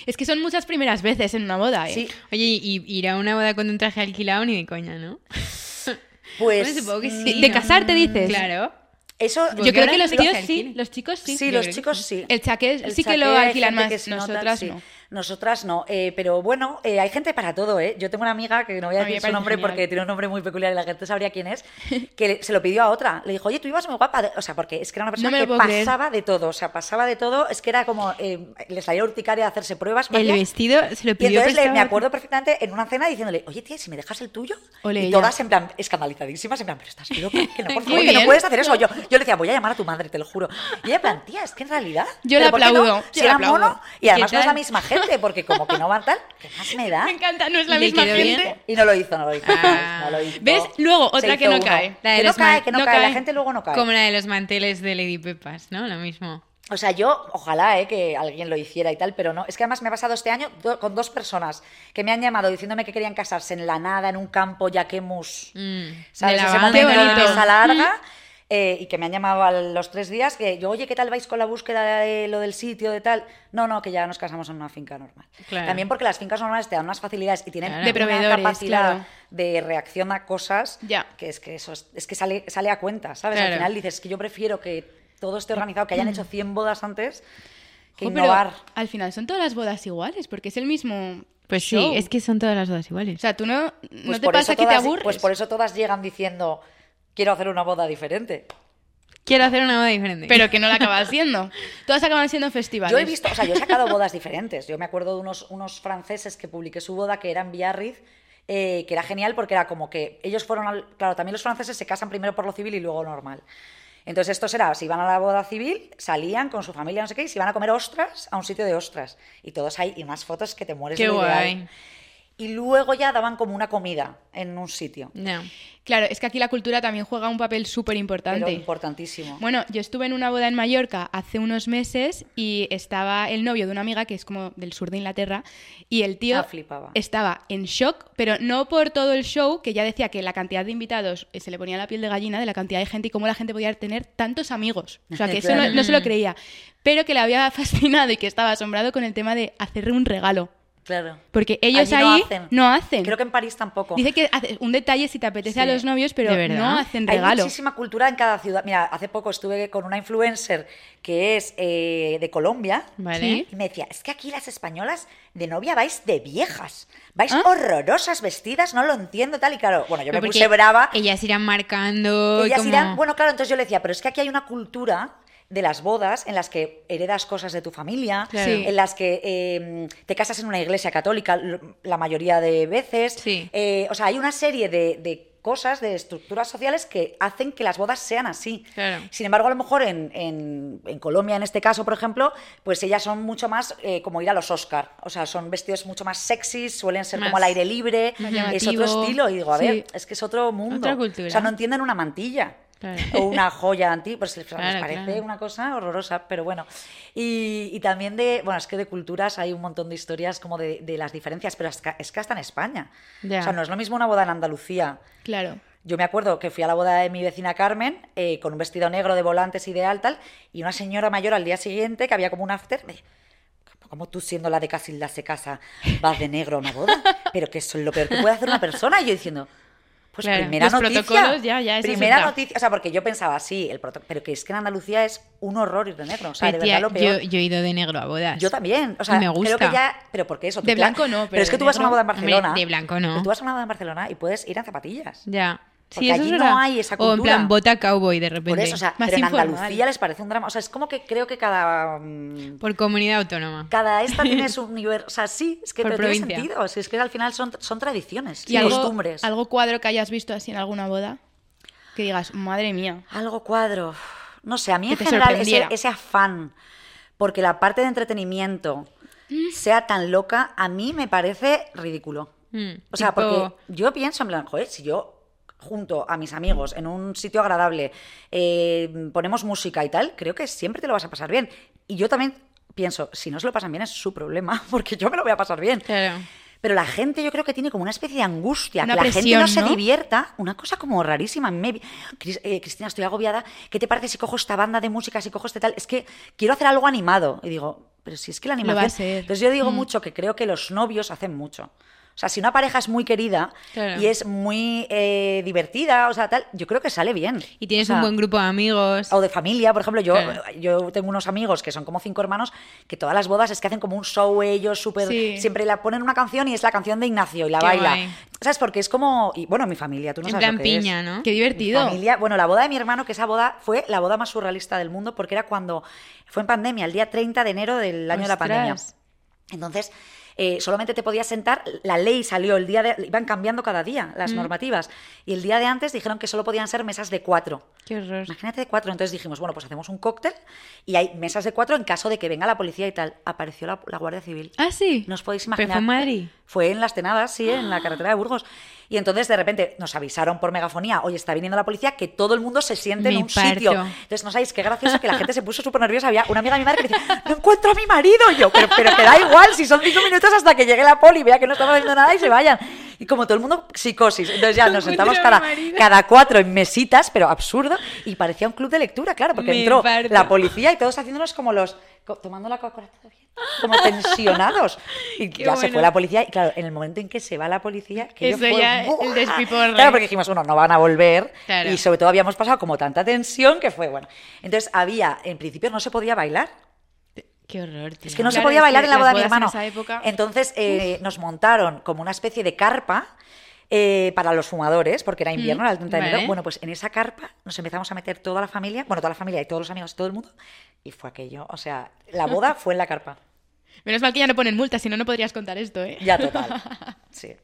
Es que son muchas primeras veces en una boda, ¿eh? Sí, Oye, y ir a una boda con un traje alquilado ni de coña, ¿no? pues... Bueno, supongo que mm, sí. De casarte, dices. Claro. Eso... Yo creo que los lo tíos sí, los chicos sí. Sí, los creo chicos sí. El chaqué El sí que lo alquilan más, que nosotras sí. No. Nosotras no, eh, pero bueno, eh, hay gente para todo, ¿eh? Yo tengo una amiga que no voy a decir su nombre genial. porque tiene un nombre muy peculiar y la gente sabría quién es, que se lo pidió a otra. Le dijo, oye, tú ibas muy guapa. O sea, porque es que era una persona que creer. pasaba de todo, o sea, pasaba de todo. Es que era como, eh, le salía urticaria hacerse pruebas. El María. vestido se lo Y pidió entonces le- me acuerdo perfectamente en una cena diciéndole, oye, tía, si me dejas el tuyo. Y todas en plan, escandalizadísimas, en plan, pero estás loca, que no, por favor, que no puedes hacer eso. Yo, yo le decía, voy a llamar a tu madre, te lo juro. Y ella, en plan, tía, es que en realidad. Yo ¿pero le qué no? aplaudo, Si le era aplaudo. mono, y además no es la misma gente, porque como que no van tal, ¿qué más me da? Me encanta, no es la ¿Y le misma gente. bien? Y no lo hizo, no lo hizo. Ah. no lo hizo. ¿Ves? Luego, otra que no uno. cae. La de Que no cae, que no, no cae, la gente luego no cae. Como la de los manteles de Lady Pepas, ¿no? Lo mismo. O sea, yo, ojalá eh, que alguien lo hiciera y tal, pero no. Es que además me ha pasado este año do- con dos personas que me han llamado diciéndome que querían casarse en la nada, en un campo yaquemus. Mm. ¿Sabes? De la Ese momento de mesa larga. Eh, y que me han llamado a los tres días, que yo, oye, ¿qué tal vais con la búsqueda de lo del sitio, de tal? No, no, que ya nos casamos en una finca normal. Claro. También porque las fincas normales te dan unas facilidades y tienen Claro. De una capacidad claro. de reacción a cosas Ya. que es que eso es, es que sale, sale a cuenta, ¿sabes? Claro. Al final dices que yo prefiero que todo esté organizado, que hayan hecho 100 bodas antes, que Jo, pero innovar. al final son todas las bodas iguales, porque es el mismo. Pues show. sí, es que son todas las bodas iguales. O sea, tú no, no Pues te pasa eso que te todas- aburres. Pues por eso todas llegan diciendo, quiero hacer una boda diferente. Quiero hacer una boda diferente. Pero que no la acabas siendo. Todas acaban siendo festivales. Yo he visto, o sea, yo he sacado bodas diferentes. Yo me acuerdo de unos, unos franceses que publiqué su boda que era en Biarritz, eh, que era genial porque era como que ellos fueron al. Claro, también los franceses se casan primero por lo civil y luego normal. Entonces, estos era, si iban a la boda civil, salían con su familia, no sé qué, y se iban a comer ostras a un sitio de ostras. Y todos ahí, y unas fotos que te mueres Qué de lo ideal. Y luego ya daban como una comida en un sitio. No. Claro, es que aquí la cultura también juega un papel súper importante. importantísimo. Bueno, yo estuve en una boda en Mallorca hace unos meses y estaba el novio de una amiga que es como del sur de Inglaterra y el tío Ah, estaba en shock, pero no por todo el show, que ya decía que la cantidad de invitados eh, se le ponía la piel de gallina de la cantidad de gente y cómo la gente podía tener tantos amigos. O sea, que eso no, no se lo creía, pero que le había fascinado y que estaba asombrado con el tema de hacerle un regalo. Claro. Porque ellos Allí no ahí hacen. no hacen. Creo que en París tampoco. Dice que hace un detalle si te apetece a los novios, pero ¿De verdad? no hacen Hay regalo. muchísima cultura en cada ciudad. Mira, hace poco estuve con una influencer que es eh, de Colombia. Vale. Sí. Y me decía, es que aquí las españolas de novia vais de viejas. Vais ¿Ah? horrorosas vestidas, no lo entiendo tal. Y claro, bueno, yo Pero me puse brava. Ellas irán marcando. Ellas como- irán, bueno, claro, entonces yo le decía, pero es que aquí hay una cultura de las bodas en las que heredas cosas de tu familia, Claro. Sí. en las que eh, te casas en una iglesia católica la mayoría de veces. Sí. Eh, o sea, hay una serie de, de cosas, de estructuras sociales que hacen que las bodas sean así. Claro. Sin embargo, a lo mejor en, en- en Colombia, en este caso, por ejemplo, pues ellas son mucho más eh, como ir a los Oscar. O sea, son vestidos mucho más sexys, suelen ser Más- como al aire libre. Es otro estilo. Y digo, a Sí. ver, es que es otro mundo. Otra cultura. O sea, no entienden una mantilla. Claro. O una joya antigua, pues les Claro, parece claro. una cosa horrorosa, pero bueno. Y, y también de, bueno, es que de culturas hay un montón de historias como de, de las diferencias, pero es que, es que hasta en España. O sea, no es lo mismo una boda en Andalucía. Claro. Yo me acuerdo que fui a la boda de mi vecina Carmen eh, con un vestido negro de volantes ideal, tal, y una señora mayor al día siguiente, que había como un after, me como tú siendo la de Casilda se casa, vas de negro a una boda? Pero que eso es lo peor que puede hacer una persona. Y yo diciendo, Pues Claro. primera Los noticia. protocolos ya- ya, es primera otra. noticia. O sea, porque yo pensaba, sí, el pero que es que en Andalucía es un horror ir de negro. O sea, de Tía, verdad lo peor. yo, yo he ido de negro a bodas. Yo también, o sea, me creo gusta. que ya, pero ¿por qué eso? De claro, blanco no, pero, pero es que tú vas a una negro- boda en Hombre, Barcelona. de blanco no. Tú vas a una boda en Barcelona y puedes ir en zapatillas. Ya. Porque Sí, allí no hay esa O en cultura. plan bota cowboy de repente. Por eso, o sea, Más pero en. Andalucía les parece un drama. O sea, es como que creo que cada mm, Por comunidad autónoma. cada esta tiene su nivel. O sea, sí, es que pero tiene sentido. Es que al final son, son tradiciones ¿Y y algo, costumbres. algo cuadro que hayas visto así en alguna boda? Que digas, madre mía. Algo cuadro. No sé, a mí en general ese, ese afán porque la parte de entretenimiento Mm. sea tan loca, a mí me parece ridículo. Mm, O sea, tipo- porque yo pienso en plan, joder, si yo junto a mis amigos en un sitio agradable eh, ponemos música y tal, creo que siempre te lo vas a pasar bien. Y yo también pienso, si no se lo pasan bien es su problema, porque yo me lo voy a pasar bien. Claro. Pero la gente yo creo que tiene como una especie de angustia, Una que la gente no se divierta, una cosa como rarísima. Me- eh, Cristina, estoy agobiada. ¿Qué te parece si cojo esta banda de música, si cojo este tal? Es que quiero hacer algo animado. Y digo, pero si es que la animación... Entonces yo digo Mm. mucho que creo que los novios hacen mucho. O sea, si una pareja es muy querida Claro. y es muy eh, divertida, o sea, tal, yo creo que sale bien. Y tienes O sea, un buen grupo de amigos. o de familia, por ejemplo, yo, Claro. yo tengo unos amigos que son como cinco hermanos que todas las bodas es que hacen como un show ellos, súper. Sí. Siempre la ponen una canción y es la canción de Ignacio y la Qué baila. guay. ¿Sabes? Porque es como. Y bueno, mi familia, tú no en sabes plan lo que es. piña, ¿no? Qué Mi divertido. familia, bueno, la boda de mi hermano, que esa boda fue la boda más surrealista del mundo porque era cuando fue en pandemia, el día 30 de enero del año de la pandemia. Entonces, eh, solamente te podías sentar, la ley salió el día de, iban cambiando cada día las normativas, y el día de antes dijeron que solo podían ser mesas de cuatro. Qué horror. Imagínate de cuatro, entonces dijimos, bueno, pues hacemos un cóctel y hay mesas de cuatro en caso de que venga la policía y tal. Apareció la, la Guardia Civil. Ah, sí. No os podéis Pero imaginar. fue en Madrid. Fue en Las Tenadas, sí, en la carretera de Burgos. Y entonces de repente nos avisaron por megafonía, oye, está viniendo la policía, que todo el mundo se siente en un sitio. Entonces no sabéis qué gracioso que la gente se puso súper nerviosa. Había una amiga de mi madre que decía, no encuentro a mi marido. Y yo, pero, pero que da igual, si son cinco minutos hasta que llegue la poli, vea que no estamos haciendo nada y se vayan. Y como todo el mundo, psicosis. Entonces ya No nos sentamos cada, cada cuatro en mesitas, pero absurdo. Y parecía un club de lectura, claro, porque entró parto. la policía y todos haciéndonos como los... Tomando la Coca-Cola todavía, como tensionados. Y Qué ya se fue la policía. Y claro, en el momento en que se va la policía, que yo Eso fue, ya, el ¡buah! despiporre. Claro, porque dijimos, bueno, no van a volver. Claro. Y sobre todo habíamos pasado como tanta tensión que fue, bueno. Entonces había, en principio no se podía bailar. Qué horror, tío. Es que no se podía bailar en la boda de mi en hermano. esa época- Entonces eh, nos montaron como una especie de carpa eh, para los fumadores, porque era invierno, era el 30 de enero. vale. Bueno, pues en esa carpa nos empezamos a meter toda la familia, bueno, toda la familia y todos los amigos, todo el mundo, y fue aquello. O sea, la boda fue en la carpa. Menos mal que ya no ponen multas, si no, no podrías contar esto, ¿eh? Ya total. Sí.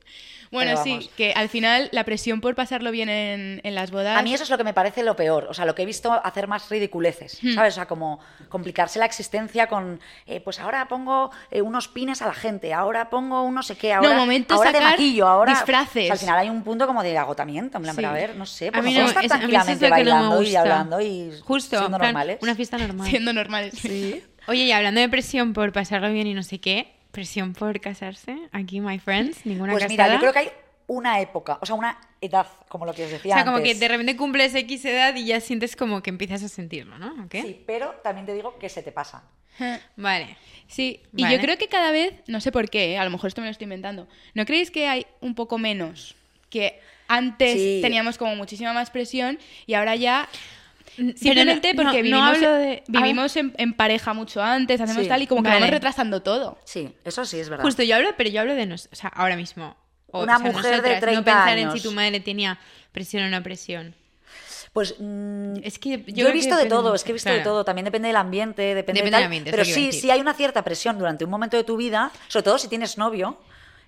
Bueno, sí, que al final la presión por pasarlo bien en, en las bodas. A mí eso es lo que me parece lo peor, o sea, lo que he visto hacer más ridiculeces, Hmm. ¿sabes? O sea, como complicarse la existencia con, eh, pues ahora pongo eh, unos pines a la gente, ahora pongo un no sé qué, ahora, momento ahora te sacar maquillo, ahora... disfraces. O sea, al final hay un punto como de agotamiento, en plan, Sí. pero a ver, no sé, A pues mí no no, estar es- a mí eso es tranquilamente lo que no me bailando y hablando y Justo, siendo plan, normales. una fiesta normal. siendo normales. Sí. Oye, y hablando de presión por pasarlo bien y no sé qué, presión por casarse, aquí, my friends, ninguna Pues casada. mira, yo creo que hay una época, o sea, una edad, como lo que os O decía sea, como que de repente cumples X edad y ya sientes como que empiezas a sentirlo, ¿no? ¿O? Sí, pero también te digo que se te pasa. Vale. Sí, y Vale. yo creo que cada vez, no sé por qué, ¿eh? a lo mejor esto me lo estoy inventando, ¿no creéis que hay un poco menos? Que antes Sí. teníamos como muchísima más presión y ahora ya simplemente no- porque no- no vivimos, hablo de- vivimos en, en pareja mucho antes, hacemos Sí. tal y como que Vale. vamos retrasando todo. Sí, eso sí es verdad. Justo, yo hablo, pero yo hablo de nos, o sea, ahora mismo. O, Una o sea, mujer de nosotras, 30 no pensar años. en si tu madre tenía presión o no presión. Pues mm, Es que yo he que visto de todo, es que he visto de todo. También depende del ambiente, depende, Depende de tal. del ambiente, pero sí, sí hay una cierta presión durante un momento de tu vida, sobre todo si tienes novio.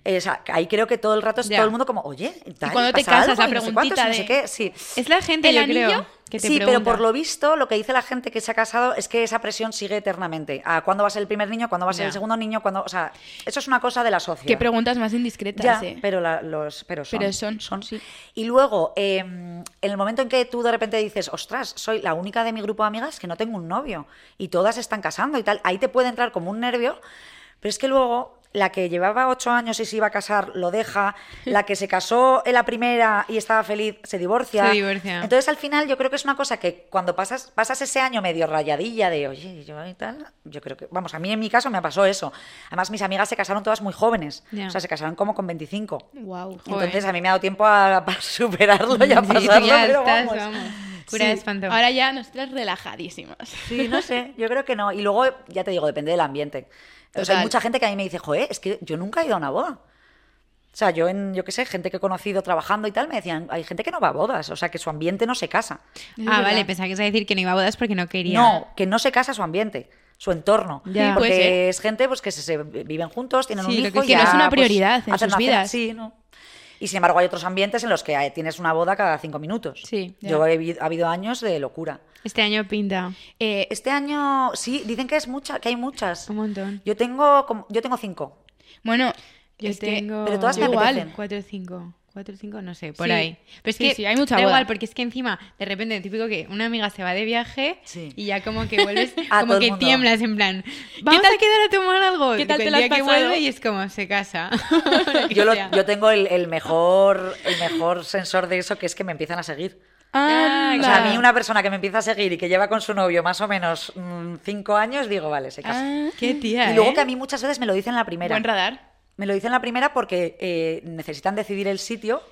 Eh, o sea, ahí creo que todo el rato es Ya. todo el mundo como, oye, tal, cuando te casas, algo, la y no sé cuántos, preguntita y no sé de- qué, sí. Es la gente, ¿El yo anillo? creo, que te sí, pero por lo visto, lo que dice la gente que se ha casado es que esa presión sigue eternamente. ¿A cuándo va a ser el primer niño? ¿Cuándo va a ser Ya. el segundo niño? ¿Cuándo... O sea, eso es una cosa de la sociedad. Qué preguntas más indiscretas, Ya, ¿eh? pero, la- los, pero son. Pero son, sí. Y luego, eh, en el momento en que tú de repente dices, ostras, soy la única de mi grupo de amigas que no tengo un novio y todas están casando y tal, ahí te puede entrar como un nervio, pero es que luego la que llevaba ocho años y se iba a casar lo deja, la que se casó en la primera y estaba feliz se divorcia. Se divorcia. Entonces al final yo creo que es una cosa que cuando pasas, pasas ese año medio rayadilla de, oye, yo y tal, yo creo que, vamos, a mí en mi caso me pasó eso. Además mis amigas se casaron todas muy jóvenes, o sea, se casaron como con 25. Wow. Entonces a mí me ha dado tiempo a, para superarlo y a Sí, pasarlo, ya pero estás, vamos. vamos. Cura Sí. de espanto. Ahora ya nosotras relajadísimas. Sí, no sé, yo creo que no. Y luego, ya te digo, depende del ambiente. O sea, Total. hay mucha gente que a mí me dice, joder, es que yo nunca he ido a una boda. O sea, yo en, yo qué sé, gente que he conocido trabajando y tal, me decían, hay gente que no va a bodas, o sea, que su ambiente no se casa. Ah, vale, verdad. pensaba que ibas a decir que no iba a bodas porque no quería. No, que no se casa su ambiente, su entorno. Ya. Porque es gente pues que se, se viven juntos, tienen Sí, un hijo que y que no ya, es una pues, prioridad en hacen sus cena. vidas. Sí, ¿no? Y sin embargo hay otros ambientes en los que tienes una boda cada cinco minutos. Sí. Yo he, ha habido años de locura. Este año pinta Eh, Este año, sí, dicen que es mucha, que hay muchas. un montón. Yo tengo, yo tengo cinco. bueno, Yo es que- tengo... pero todas me Igual. apetecen. 4 o 5. 4 o 5, no sé, por Sí. ahí. Pero es Sí, que sí, hay mucha da boda. igual, porque es que encima, de repente, típico que una amiga se va de viaje y ya como que vuelves, como que tiemblas en plan, vamos tal- a quedar a tomar algo. qué tal te el día que vuelve y es como, se casa. Yo, lo- yo tengo el, el mejor, el mejor sensor de eso, que es que me empiezan a seguir. anda. O sea, a mí una persona que me empieza a seguir y que lleva con su novio más o menos mm, cinco años, digo, vale, se casa. Ah, Qué tía, y luego ¿eh? que a mí muchas veces me lo dicen en la primera. buen radar. Me lo dicen en la primera porque eh, necesitan decidir el sitio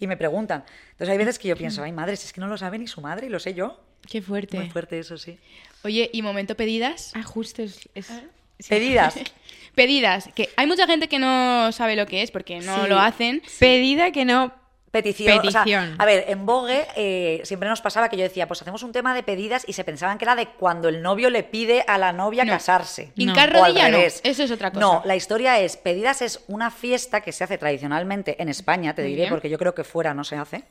y me preguntan. Entonces hay veces que yo pienso, ay madre, si es que no lo sabe ni su madre y lo sé yo. Qué fuerte. Muy fuerte eso, sí. Oye, y momento pedidas. Ah, justo es... es- sí. Pedidas. Pedidas, que hay mucha gente que no sabe lo que es porque no Sí. lo hacen. Pedida que no... Petición. o sea, Petición. a ver, en Vogue eh, siempre nos pasaba que yo decía, pues hacemos un tema de pedidas y se pensaban que era de cuando el novio le pide a la novia No. casarse. Hincar O al rodilla no, revés. eso es otra cosa. No, la historia es, pedidas es una fiesta que se hace tradicionalmente en España, te diré, porque yo creo que fuera no se hace.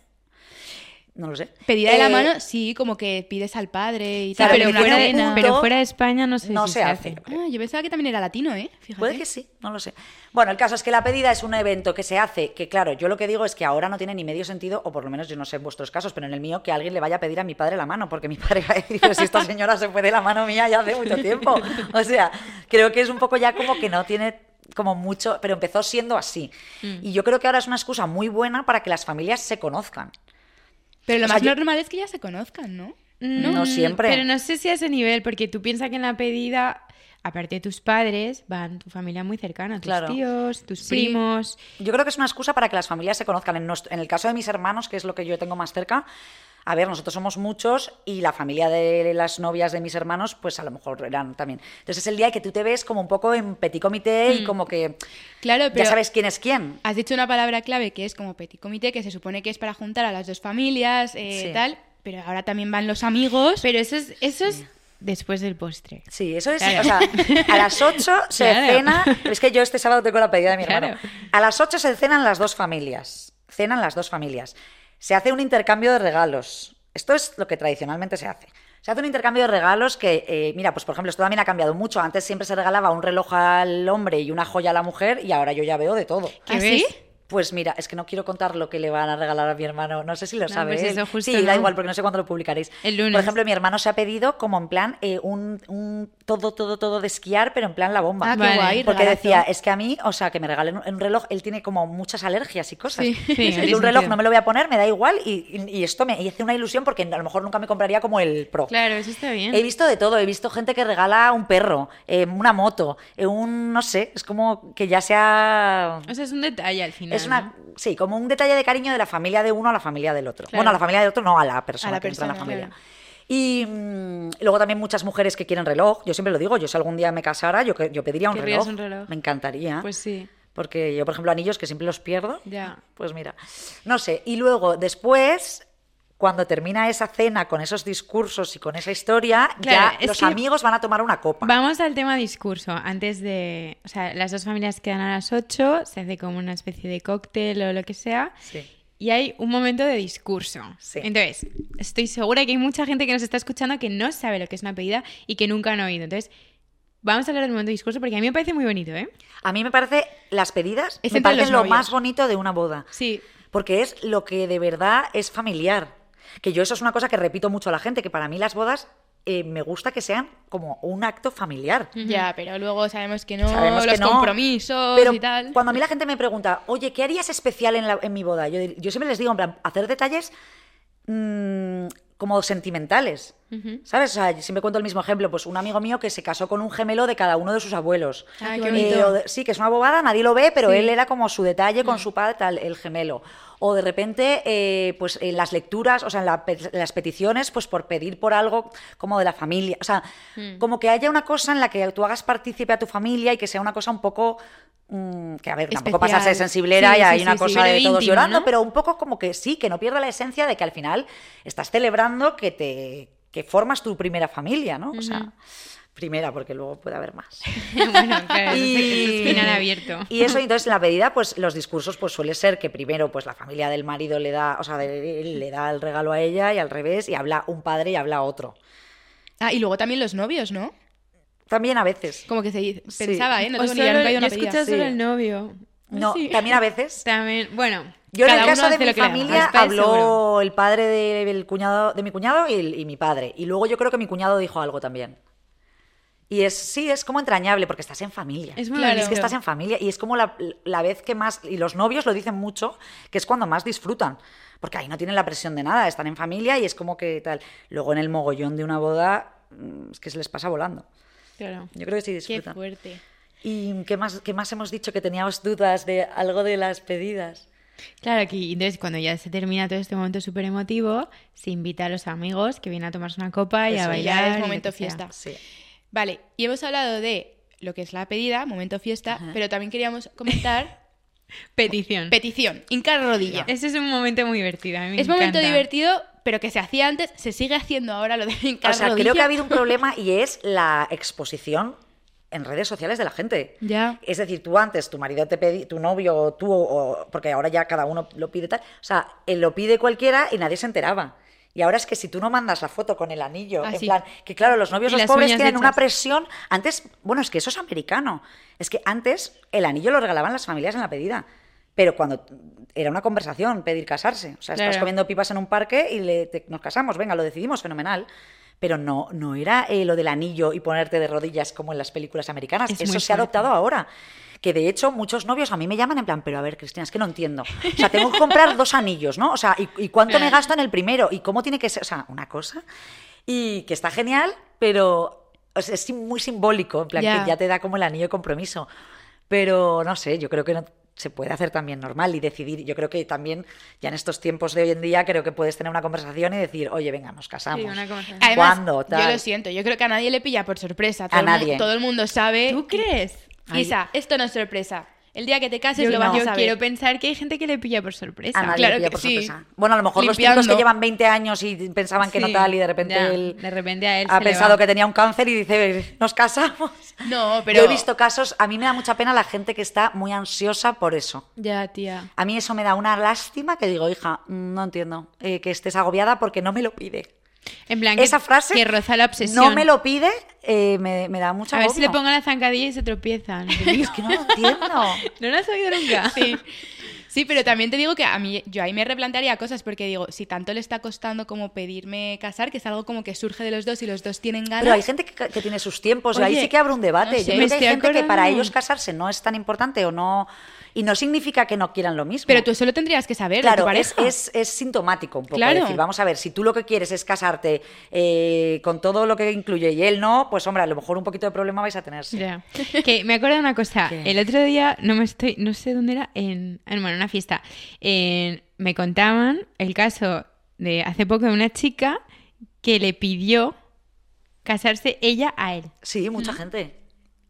No lo sé. Pedida de la Eh, mano, sí, como que pides al padre y Claro, tal, pero, fuera de, una punto- cena. pero fuera de España no sé no si se hace. Ah, yo pensaba que también era latino, ¿eh? Fíjate. Puede que sí, no lo sé. Bueno, el caso es que la pedida es un evento que se hace, que claro, yo lo que digo es que ahora no tiene ni medio sentido, o por lo menos yo no sé en vuestros casos, pero en el mío, que alguien le vaya a pedir a mi padre la mano, porque mi padre va a decir, "Pero si esta señora se fue de la mano mía ya hace mucho tiempo. O sea, creo que es un poco ya como que no tiene como mucho, pero empezó siendo así. Mm. Y yo creo que ahora es una excusa muy buena para que las familias se conozcan. Pero lo O sea, más yo- normal es que ya se conozcan, ¿no? No siempre. Pero no sé si a ese nivel, porque tú piensas que en la pedida, aparte de tus padres, van tu familia muy cercana, tus Claro. tíos, tus Sí. primos. Yo creo que es una excusa para que las familias se conozcan. En, nuestro- en el caso de mis hermanos, que es lo que yo tengo más cerca, a ver, nosotros somos muchos y la familia de las novias de mis hermanos, pues a lo mejor eran también. Entonces es el día que tú te ves como un poco en petit comité y como que Claro, Mm. pero ya sabes quién es quién. has dicho una palabra clave que es como petit comité, que se supone que es para juntar a las dos familias, eh, Sí. tal, pero ahora también van los amigos. Pero eso es, eso es después del postre. Sí, eso es. Claro. O sea, a las 8 se Claro. cena. Es que yo este sábado tengo la pedida de mi hermano. A las 8 se cenan las dos familias. Cenan las dos familias. Se hace un intercambio de regalos. Esto es lo que tradicionalmente se hace. Se hace un intercambio de regalos que, eh, mira, pues por ejemplo, esto también ha cambiado mucho. Antes siempre se regalaba un reloj al hombre y una joya a la mujer y ahora yo ya veo de todo. ¿Qué ¿Ah, ves? sí? Pues mira, es que no quiero contar lo que le van a regalar a mi hermano. No sé si lo No, sabe. pues eso justo sí, da no. igual, porque no sé cuándo lo publicaréis. El lunes. Por ejemplo, mi hermano se ha pedido como en plan eh, un, un todo, todo, todo de esquiar, pero en plan la bomba. Ah, qué Vale. guay. Porque regalazo. decía, es que a mí, o sea, que me regalen un, un reloj, él tiene como muchas alergias y cosas. Sí. Sí, tiene un reloj sentido. no me lo voy a poner, me da igual y, y- y esto me y hace una ilusión porque a lo mejor nunca me compraría como el Pro. Claro, eso está bien. He visto de todo, he visto gente que regala un perro, eh, una moto, eh, un, no sé, es como que ya sea... O sea, es un detalle al final. Es una, ¿no? sí, como un detalle de cariño de la familia de uno a la familia del otro. Claro. Bueno, a la familia del otro no, a la persona A la que entra en la familia. claro. Y mm, luego también muchas mujeres que quieren reloj. Yo siempre lo digo, yo si algún día me casara, yo, yo pediría un ¿Querrías reloj. un reloj? Me encantaría. Pues sí, Porque yo, por ejemplo, anillos que siempre los pierdo. ya. Pues mira, no sé. Y luego, después, cuando termina esa cena con esos discursos y con esa historia, Claro, ya los amigos van a tomar una copa. Vamos al tema discurso. Antes de. O sea, las dos familias quedan a las 8, se hace como una especie de cóctel o lo que sea. Sí. Y hay un momento de discurso. Sí. Entonces, estoy segura que hay mucha gente que nos está escuchando que no sabe lo que es una pedida y que nunca han oído. Entonces, vamos a hablar del momento de discurso porque a mí me parece muy bonito, ¿eh? A mí me parece, las pedidas Es me parecen lo más bonito de una boda. Sí. Porque es lo que de verdad es familiar. Que yo eso es una cosa que repito mucho a la gente, que para mí las bodas eh, me gusta que sean como un acto familiar. Ya, pero luego sabemos que no, Sabemos que los no, compromisos Pero y tal. cuando a mí la gente me pregunta, oye, ¿qué harías especial en, la- en mi boda? Yo, yo siempre les digo, en plan, hacer detalles mm, como sentimentales. ¿Sabes? O sea, yo siempre cuento el mismo ejemplo. Pues un amigo mío que se casó con un gemelo de cada uno de sus abuelos. Ah, qué Eh, bonito. o de- sí, que es una bobada, nadie lo ve, pero Sí. él era como su detalle con su padre, tal, el gemelo. O de repente, eh, pues en las lecturas, o sea, en, la pe- en las peticiones, pues por pedir por algo como de la familia. O sea, como que haya una cosa en la que tú hagas partícipe a tu familia y que sea una cosa un poco. mm, que a ver, tampoco Especial. pasarse de sensiblera Sí, y hay sí, una sí, cosa de todos íntimo, llorando, ¿no? pero un poco como que sí, que no pierda la esencia de que al final estás celebrando que te que formas tu primera familia, ¿no? O sea, primera, porque luego puede haber más. bueno, claro, Y- eso es final abierto. Y eso, entonces, en la pedida, pues los discursos, pues suele ser que primero, pues la familia del marido le da, o sea, le da el regalo a ella y al revés, y habla un padre y habla otro. Ah, y luego también los novios, ¿no? También a veces. Como que se dice- Sí. pensaba, ¿eh? No O tengo ni idea, solo- nunca he ido a yo una he pedida. escuchado solo Sí. el novio. No, Sí. también a veces. También, bueno. Yo en Cada el caso de mi familia habló seguro. el padre de, del cuñado, de mi cuñado y mi padre. Y luego yo creo que mi cuñado dijo algo también. Y es, sí, es como entrañable porque estás en familia. Es muy Claro. Es que estás en familia y es como la, la vez que más, y los novios lo dicen mucho, que es cuando más disfrutan, porque ahí no tienen la presión de nada, están en familia y es como que tal. Luego en el mogollón de una boda, mm, es que se les pasa volando. Claro. Yo creo que sí Qué disfrutan. fuerte. ¿Y qué más, qué más hemos dicho que teníamos dudas de algo de las pedidas? Claro, que entonces cuando ya se termina todo este momento súper emotivo, se invita a los amigos que vienen a tomarse una copa y Eso a ya bailar. es y lo momento fiesta. Sí. Vale, y hemos hablado de lo que es la pedida, momento fiesta, pero también queríamos comentar Petición. petición, hincar rodilla. Ese es un momento muy divertido. a mí me Es momento encanta. divertido, pero que se hacía antes, se sigue haciendo ahora lo de hincar O sea, rodilla. creo que ha habido un problema y es la exposición en redes sociales de la gente. Ya. Es decir, tú antes, tu marido te pedía, tu novio o tú, o- porque ahora ya cada uno lo pide tal. O sea, él lo pide cualquiera y nadie se enteraba. Y ahora es que si tú no mandas la foto con el anillo, Ah, en sí. plan, que claro, los novios, los pobres tienen una presión. Antes, bueno, es que eso es americano. Es que antes el anillo lo regalaban las familias en la pedida. Pero cuando era una conversación pedir casarse. O sea, estás comiendo pipas en un parque y le- te- nos casamos, venga, lo decidimos, fenomenal. Pero no, no era eh, lo del anillo y ponerte de rodillas como en las películas americanas. Es Eso se ha adoptado ahora. Que de hecho muchos novios a mí me llaman en plan, pero a ver, Cristina, es que no entiendo. O sea, tengo que comprar dos anillos, ¿no? O sea, ¿y, y cuánto me gasto en el primero? ¿Y cómo tiene que ser? O sea, una cosa. Y que está genial, pero o sea, es muy simbólico, en plan, Ya. que ya te da como el anillo de compromiso. Pero no sé, yo creo que no- se puede hacer también normal y decidir. Yo creo que también, ya en estos tiempos de hoy en día, creo que puedes tener una conversación y decir, oye, venga, nos casamos. Sí, una conversación. Además, ¿Cuándo? yo Tal. lo siento, yo creo que a nadie le pilla por sorpresa. Todo A el nadie. todo el mundo sabe. ¿Tú crees? Ay. Isa, esto no es sorpresa. El día que te cases Yo, lo vas yo a saber. quiero pensar que hay gente que le pilla por sorpresa. A nadie claro le pilla que por sí. sorpresa. Bueno, a lo mejor los chicos que llevan 20 años y pensaban que no tal y de repente ya, él de repente a él ha pensado que tenía un cáncer y dice, nos casamos. No, pero. Yo he visto casos, a mí me da mucha pena la gente que está muy ansiosa por eso. Ya, tía. A mí eso me da una lástima que digo, hija, no entiendo eh, que estés agobiada porque no me lo pide. En plan, que, Esa frase que roza la obsesión. no me lo pide, eh, me, me da mucha A ver si le pongo la zancadilla y se tropiezan. Es que no lo entiendo. ¿No lo has oído nunca? Sí. Sí, pero también te digo que a mí, yo ahí me replantearía cosas porque digo, si tanto le está costando como pedirme casar, que es algo como que surge de los dos y los dos tienen ganas. Pero hay gente que, que tiene sus tiempos y ahí Oye, sí que abre un debate. no Yo sé, creo me que hay gente que para acordando. ellos casarse no es tan importante o no... Y no significa que no quieran lo mismo. Pero tú eso lo tendrías que saber de tu Claro, es, pareja. es, es sintomático un poco. Claro. decir, vamos a ver, si tú lo que quieres es casarte eh, con todo lo que incluye y él no, pues hombre, a lo mejor un poquito de problema vais a tener. sí. Ya. Que me acuerdo de una cosa. ¿Qué? El otro día, no me estoy, no sé dónde era, en, en bueno, una fiesta. En- me contaban el caso de hace poco de una chica que le pidió casarse ella a él. Sí, mucha gente.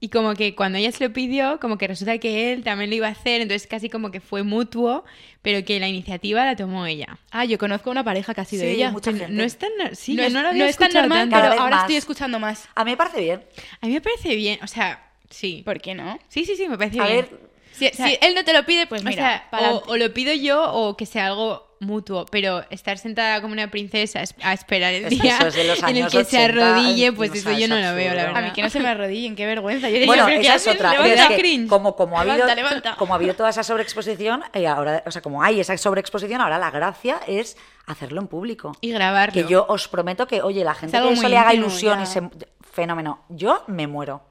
Y como que cuando ella se lo pidió, como que resulta que él también lo iba a hacer, entonces casi como que fue mutuo, pero que la iniciativa la tomó ella. Ah, yo conozco una pareja casi de Sí, ella. mucha No- gente. No es tan, sí, no yo es, no lo había no es tan normal, tanto. Pero ahora más. estoy escuchando más. A mí me parece bien. A mí me parece bien, o sea, Sí. ¿Por qué no? Sí, sí, sí, me parece A bien. ver, Si, sea, si él no te lo pide, pues O mira, sea, o, lo pido yo o que sea algo mutuo, pero estar sentada como una princesa es- a esperar el día eso es de los en el que se 80, arrodille, pues eso yo no lo veo, la verdad. A mí que no se me arrodillen, qué vergüenza. Yo diría, Bueno, ¿pero qué esa es otra. Levanta. pero es que como, como, ha habido, Levanta, levanta. como ha habido toda esa sobreexposición, eh, ahora, o sea, como hay esa sobreexposición, ahora la gracia es hacerlo en público. Y grabarlo. Que yo os prometo que, oye, la gente que eso le haga íntimo, ilusión ya. y se... Fenómeno. Yo me muero.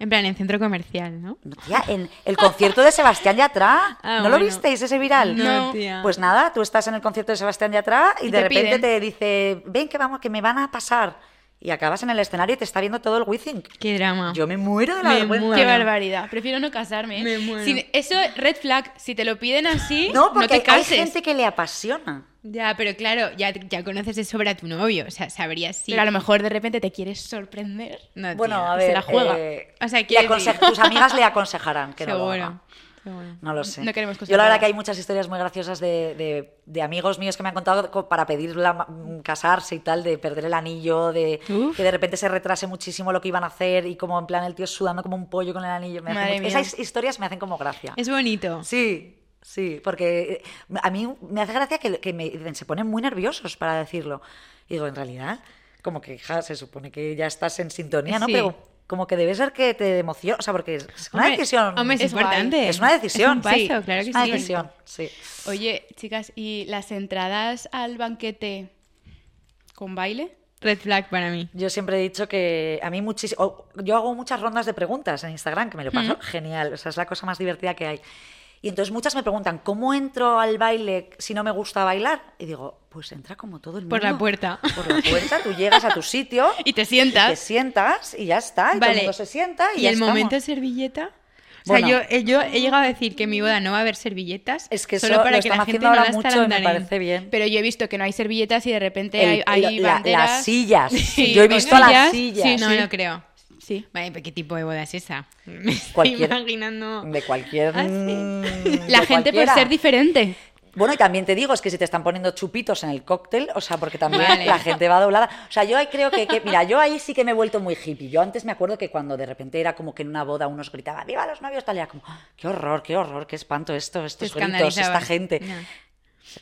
En plan, en centro comercial, ¿no? No, tía, en el concierto de Sebastián Yatra. Ah, ¿No lo visteis ese viral? No, No. tía. Pues nada, tú estás en el concierto de Sebastián Yatra y, Y de te repente piden. te dice, ven que vamos, que me van a pasar. Y acabas en el escenario y te está viendo todo el Wizzing. Qué drama. Yo me muero de la Me vergüenza. muero. Qué barbaridad. Prefiero no casarme. ¿eh? Me muero. Si- eso, red flag. Si te lo piden así, No, no, porque te hay- hay cases. gente que le apasiona. Ya, pero claro, ya, ya conoces de sobra a tu novio, o sea, sabrías si... Pero a lo mejor de repente te quieres sorprender. No, Bueno, tía. a se ver. la juega. eh, O sea, le quiero aconse- decir- tus amigas le aconsejarán que no lo haga. No lo sé. No queremos Yo la verdad que hay muchas historias muy graciosas de, de- de amigos míos que me han contado co- para pedir la ma- casarse y tal, de perder el anillo, de Uf. que de repente se retrase muchísimo lo que iban a hacer y como en plan el tío sudando como un pollo con el anillo. Me mucho-. Esas historias me hacen como gracia. Es bonito. Sí, sí, porque eh, a mí me hace gracia que, que me dicen, se ponen muy nerviosos para decirlo. Y digo, en realidad, como que ja, se supone que ya estás en sintonía, ¿no? Sí. Pero como que debe ser que te emociona, o sea, porque es una Hombre, decisión. Hombre, es, importante. es una decisión. Es un paso, sí. claro que es una sí. decisión, sí. Oye, chicas, ¿y las entradas al banquete con baile? Red flag para mí. Yo siempre he dicho que a mí muchísimo. Yo hago muchas rondas de preguntas en Instagram, que me lo paso genial. O sea, es la cosa más divertida que hay. Y entonces muchas me preguntan, ¿cómo entro al baile si no me gusta bailar? Y digo, pues entra como todo el mundo. Por la puerta. Por la puerta, tú llegas a tu sitio. Y te sientas. Te sientas y ya está. Y todo el mundo se sienta y, ¿Y ya el estamos. momento servilleta? O sea, yo, eh, yo he llegado a decir que en mi boda no va a haber servilletas Es que solo eso para lo que la gente no ahora mucho y me parece bien. Pero yo he visto que no hay servilletas y de repente El- hay, hay la- banderas. las sillas. Sí, Yo he visto las sillas. Sí, no Sí. lo creo. Sí. Vale, pero ¿qué tipo de boda es esa? Me estoy imaginando... De cualquier. Ah, sí. mm, La gente cualquiera. ser diferente. Bueno, y también te digo, es que si te están poniendo chupitos en el cóctel, o sea, porque también Vale. la gente va doblada. O sea, yo ahí creo que, que- mira, yo ahí sí que me he vuelto muy hippie. Yo antes me acuerdo que cuando de repente era como que en una boda unos gritaban, ¡Viva los novios! Tal, y era como, "Ah, ¡qué horror, qué horror, qué espanto esto, estos gritos, esta gente!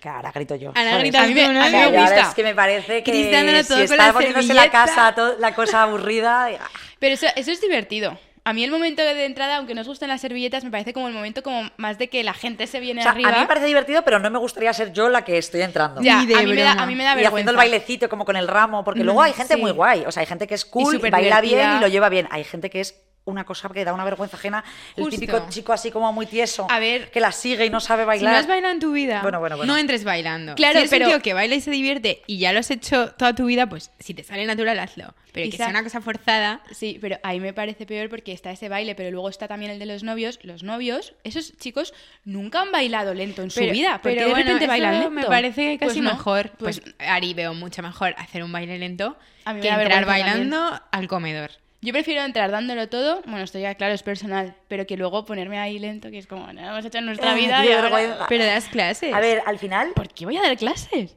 Que ahora grito yo. Ahora gritas A mí me- ¿no? a mí me y gusta. es que me parece que si todo está la poniéndose la servilleta. casa, to- la cosa aburrida... y- Pero eso, eso es divertido. A mí el momento de entrada, aunque nos gusten las servilletas, me parece como el momento como más de que la gente se viene O sea, arriba. a mí me parece divertido, pero no me gustaría ser yo la que estoy entrando. Ya, a, mí me da, a mí me da y vergüenza. haciendo el bailecito como con el ramo, porque luego hay gente sí. muy guay, o sea, hay gente que es cool, baila bien y lo lleva bien. Hay gente que es una cosa que da una vergüenza ajena, el típico chico así como muy tieso, A ver. que la sigue y no sabe Si bailar. no has bailado en tu vida, Bueno, bueno, bueno. no entres bailando. Claro, si pero- un tío que baila y se divierte y ya lo has hecho toda tu vida, pues si te sale natural, hazlo. Pero que sea una cosa forzada... Sí, pero ahí me parece peor porque está ese baile, pero luego está también el de los novios. Los novios, esos chicos nunca han bailado lento en su vida. ¿Por qué pero de bueno, repente eso bailan lento? me parece Pues casi no, mejor. Pues, Pues, Ari veo mucho mejor hacer un baile lento A mí me que entrar bailando al comedor. Yo prefiero entrar dándolo todo. Bueno, esto ya claro es personal, pero que luego ponerme ahí lento, que es como, no hemos hecho en nuestra Ay, vida. y ahora-. Pero das clases. A ver, al final, ¿Por qué voy a dar clases?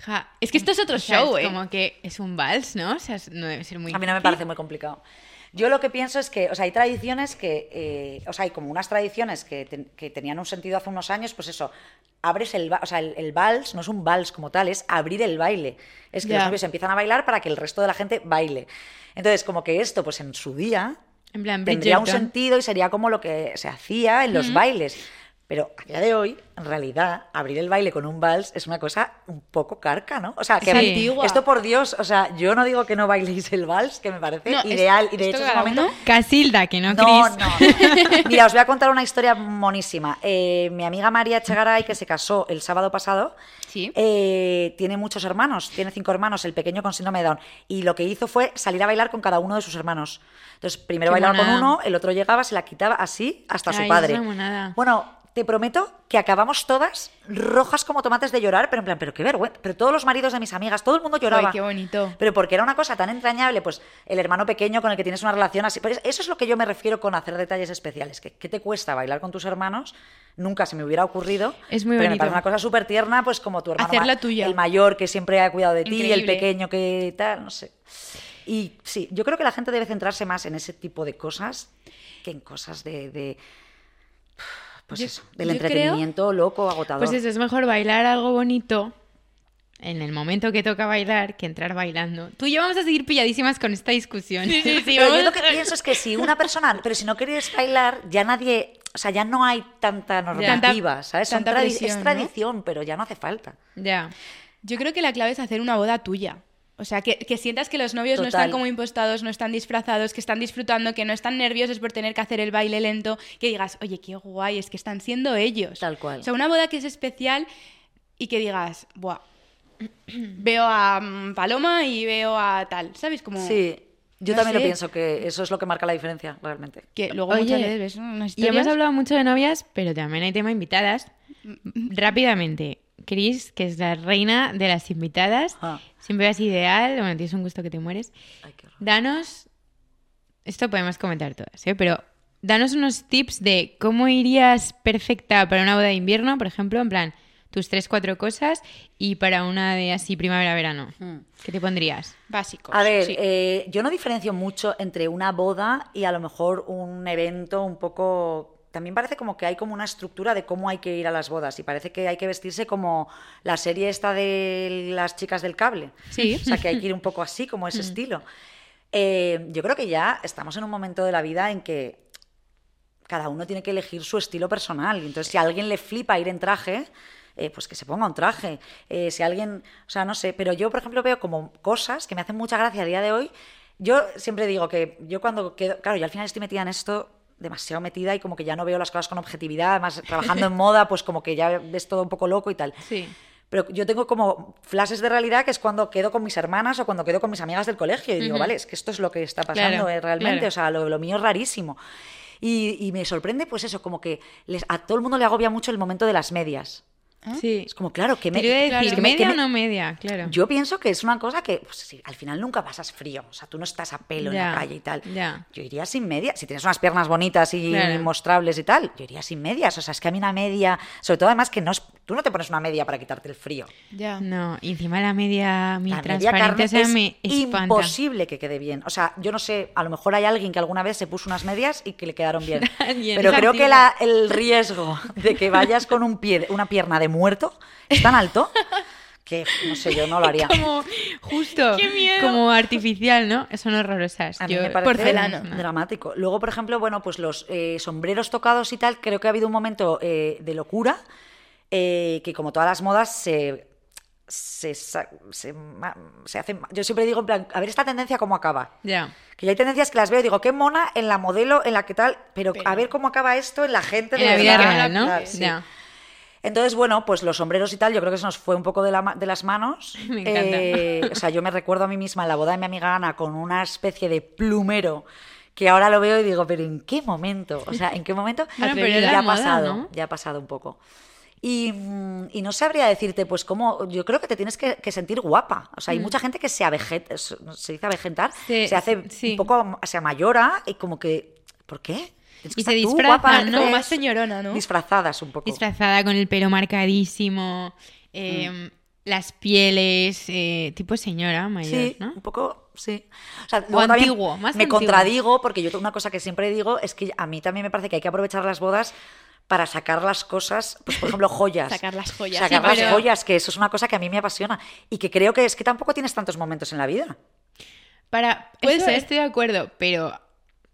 Ja, Es que esto es otro o sea, show, es ¿eh? como que es un vals, ¿no? O sea, no debe ser muy a mí no me parece muy complicado. Yo lo que pienso es que, o sea, hay tradiciones que, eh, o sea, hay como unas tradiciones que, ten- que tenían un sentido hace unos años, pues eso, abres el, o sea, el, el vals no es un vals como tal, es abrir el baile. Es que los novios empiezan a bailar para que el resto de la gente baile. Entonces, como que esto, pues en su día, En plan, tendría un sentido y sería como lo que se hacía en los bailes. Pero a día de hoy, en realidad, abrir el baile con un vals es una cosa un poco carca, ¿no? O sea, que Sí. esto por Dios, o sea, yo no digo que no bailéis el vals, que me parece No, es- ideal. Y de hecho, es un momento. uno. Casilda, que no, No, no. Mira, os voy a contar una historia monísima. Eh, mi amiga María Echegaray, que se casó el sábado pasado, Sí. eh, tiene muchos hermanos, tiene cinco hermanos, el pequeño con síndrome de Down. Y lo que hizo fue salir a bailar con cada uno de sus hermanos. Entonces, primero Qué bailaba con monada. uno, el otro llegaba, se la quitaba así hasta su padre. es una monada. Bueno, te prometo que acabamos todas rojas como tomates de llorar, pero en plan, pero qué vergüenza. Pero todos los maridos de mis amigas, todo el mundo lloraba. Ay, qué bonito. Pero porque era una cosa tan entrañable, pues el hermano pequeño con el que tienes una relación así. Pues eso es lo que yo me refiero con hacer detalles especiales. que ¿Qué te cuesta bailar con tus hermanos? Nunca se me hubiera ocurrido. Es muy pero me bonito. parece una cosa súper tierna, pues como tu hermano. Hacerla ma- tuya. El mayor que siempre ha cuidado de ti, el pequeño que tal, no sé. Y sí, yo creo que la gente debe centrarse más en ese tipo de cosas que en cosas de... de pues Yo- eso, del yo creo- entretenimiento loco, agotador. Pues eso, es mejor bailar algo bonito en el momento que toca bailar que entrar bailando. Tú y yo vamos a seguir pilladísimas con esta discusión. Sí, sí, sí, Pero yo lo que pienso es que si una persona, pero si no quieres bailar, ya nadie, o sea, ya no hay tanta normativa, ¿sabes? Son tanta tradi- presión, es ¿no? tradición, pero ya no hace falta. Ya. Yo creo que la clave es hacer una boda tuya. O sea, que, que sientas que los novios no están como impostados, no están disfrazados, que están disfrutando, que no están nerviosos por tener que hacer el baile lento, que digas, oye, qué guay, es que están siendo ellos. Tal cual. O sea, una boda que es especial y que digas, buah, veo a mm, Paloma y veo a tal, ¿sabes? Como Sí, yo no también lo pienso, que eso es lo que marca la diferencia, realmente. que luego Oye, muchas veces ves unas Y hemos hablado mucho de novias, pero también hay tema invitadas. Rápidamente, Chris, que es la reina de las invitadas, Ah. siempre es ideal, bueno, tienes un gusto que te mueres. Ay, qué horror. Danos, esto podemos comentar todas, ¿eh? pero danos unos tips de cómo irías perfecta para una boda de invierno, por ejemplo, en plan, tus tres, cuatro cosas, y para una de así primavera-verano. Mm. ¿Qué te pondrías? Básicos. A ver, sí. eh, yo no diferencio mucho entre una boda y a lo mejor un evento un poco... También parece como que hay como una estructura de cómo hay que ir a las bodas y parece que hay que vestirse como la serie esta de las chicas del cable. Sí. O sea, que hay que ir un poco así, como ese estilo. Eh, yo creo que ya estamos en un momento de la vida en que cada uno tiene que elegir su estilo personal. Entonces, si a alguien le flipa ir en traje, eh, pues que se ponga un traje. Eh, si alguien, o sea, no sé, pero yo, por ejemplo, veo como cosas que me hacen mucha gracia a día de hoy. Yo siempre digo que yo cuando quedo, claro, yo al final estoy metida en esto demasiado metida y como que ya no veo las cosas con objetividad, además trabajando en moda, pues como que ya ves todo un poco loco y tal. Sí. Pero yo tengo como flashes de realidad que es cuando quedo con mis hermanas o cuando quedo con mis amigas del colegio y digo, vale, es que esto es lo que está pasando Claro, eh, realmente, claro. o sea, lo, lo mío es rarísimo. Y, y me sorprende, pues eso, como que les, a todo el mundo le agobia mucho el momento de las medias. Sí. Es como, claro, que me. Decir, que que ¿media me- o no media? Claro. Yo pienso que es una cosa que, pues, al final nunca pasas frío. O sea, tú no estás a pelo en la calle y tal. Yo iría sin medias. Si tienes unas piernas bonitas y Claro. mostrables y tal, yo iría sin medias. O sea, es que a mí una media. Sobre todo, además, que no es, tú no te pones una media para quitarte el frío. Ya. No, y encima la media, mi La media es me imposible que quede bien. O sea, yo no sé, a lo mejor hay alguien que alguna vez se puso unas medias y que le quedaron bien. Pero creo que la- el riesgo de que vayas con un pie, una pierna de muerto es tan alto que, no sé, yo no lo haría. Como justo, ¡Qué miedo! como artificial, ¿no? Son horrorosas. A mí Yo- me parece porcelana. dramático. Luego, por ejemplo, bueno, pues los eh, sombreros tocados y tal, creo que ha habido un momento eh, de locura eh, que como todas las modas se... Se, se, se hacen... Yo siempre digo, en plan, a ver esta tendencia cómo acaba. Ya. Que ya hay tendencias que las veo y digo, qué mona en la modelo, en la que tal, pero, Pero- a ver cómo acaba esto en la gente de En la vida real, ¿no? Claro, sí. Ya. Entonces, bueno, pues los sombreros y tal, yo creo que se nos fue un poco de, la de las manos. Me encanta. Eh, o sea, yo me recuerdo a mí misma en la boda de mi amiga Ana con una especie de plumero que ahora lo veo y digo, pero ¿en qué momento? O sea, ¿en qué momento? Bueno, pero Y es la ya ha pasado, ¿no? ya ha pasado un poco. Y, mm, y no sabría decirte, pues, cómo. Yo creo que te tienes que, que sentir guapa. O sea, hay mucha gente que se avejenta, se dice avejentar, Mm. Se- hace sí. un poco, se amayora y como que. ¿Por qué? Y se guapa, ¿no? Más señorona, ¿no? Disfrazadas un poco. Disfrazada con el pelo marcadísimo, eh, Mm. las pieles, eh, tipo señora mayor, Sí, ¿no? un poco, sí. O sea, también antiguo, más Me antiguo. contradigo porque yo una cosa que siempre digo es que a mí también me parece que hay que aprovechar las bodas para sacar las cosas, pues por ejemplo, joyas. Sacar las joyas. Sacar Sí, las pero- joyas, que eso es una cosa que a mí me apasiona y que creo que es que tampoco tienes tantos momentos en la vida. Para, Puede ser. estoy de acuerdo, pero,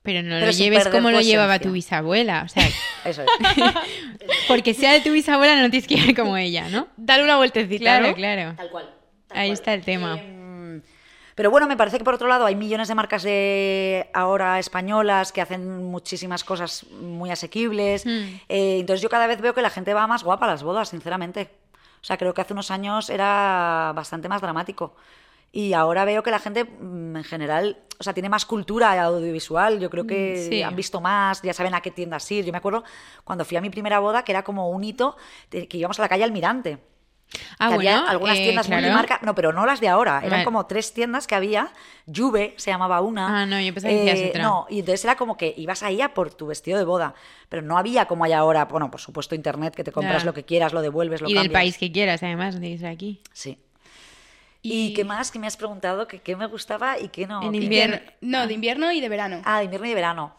pero no Pero lo lleves como lo llevaba tu bisabuela. O sea, Eso es. porque sea de tu bisabuela no tienes que ir como ella, ¿no? Dale una vueltecita, Claro, ¿no? claro. Tal cual. Ahí está el tema. Em, Pero bueno, me parece que por otro lado hay millones de marcas de ahora españolas que hacen muchísimas cosas muy asequibles. Hmm. Eh, entonces yo cada vez veo que la gente va más guapa a las bodas, sinceramente. O sea, creo que hace unos años era bastante más dramático. Y ahora veo que la gente, mm, en general, o sea, tiene más cultura audiovisual. Yo creo que Mm, sí. han visto más, ya saben a qué tiendas ir. Yo me acuerdo cuando fui a mi primera boda, que era como un hito, que íbamos a la calle Almirante. Ah, que había bueno, algunas eh, tiendas claro. multimarca, no, pero no las de ahora, eran Vale. como tres tiendas que había, Juve se llamaba una. Eh, Ah, no, yo pensaba que decías otra. No, y entonces era como que ibas ahí a por tu vestido de boda, pero no había como hay ahora, bueno, por supuesto internet, que te compras lo que quieras, lo devuelves, lo Y del cambias. país que quieras, además, ser aquí. Sí. ¿Y, qué más? que me has preguntado? ¿Que qué me gustaba y qué no? En ¿Qué- invierno. No, de invierno y de verano. Ah, de invierno y de verano.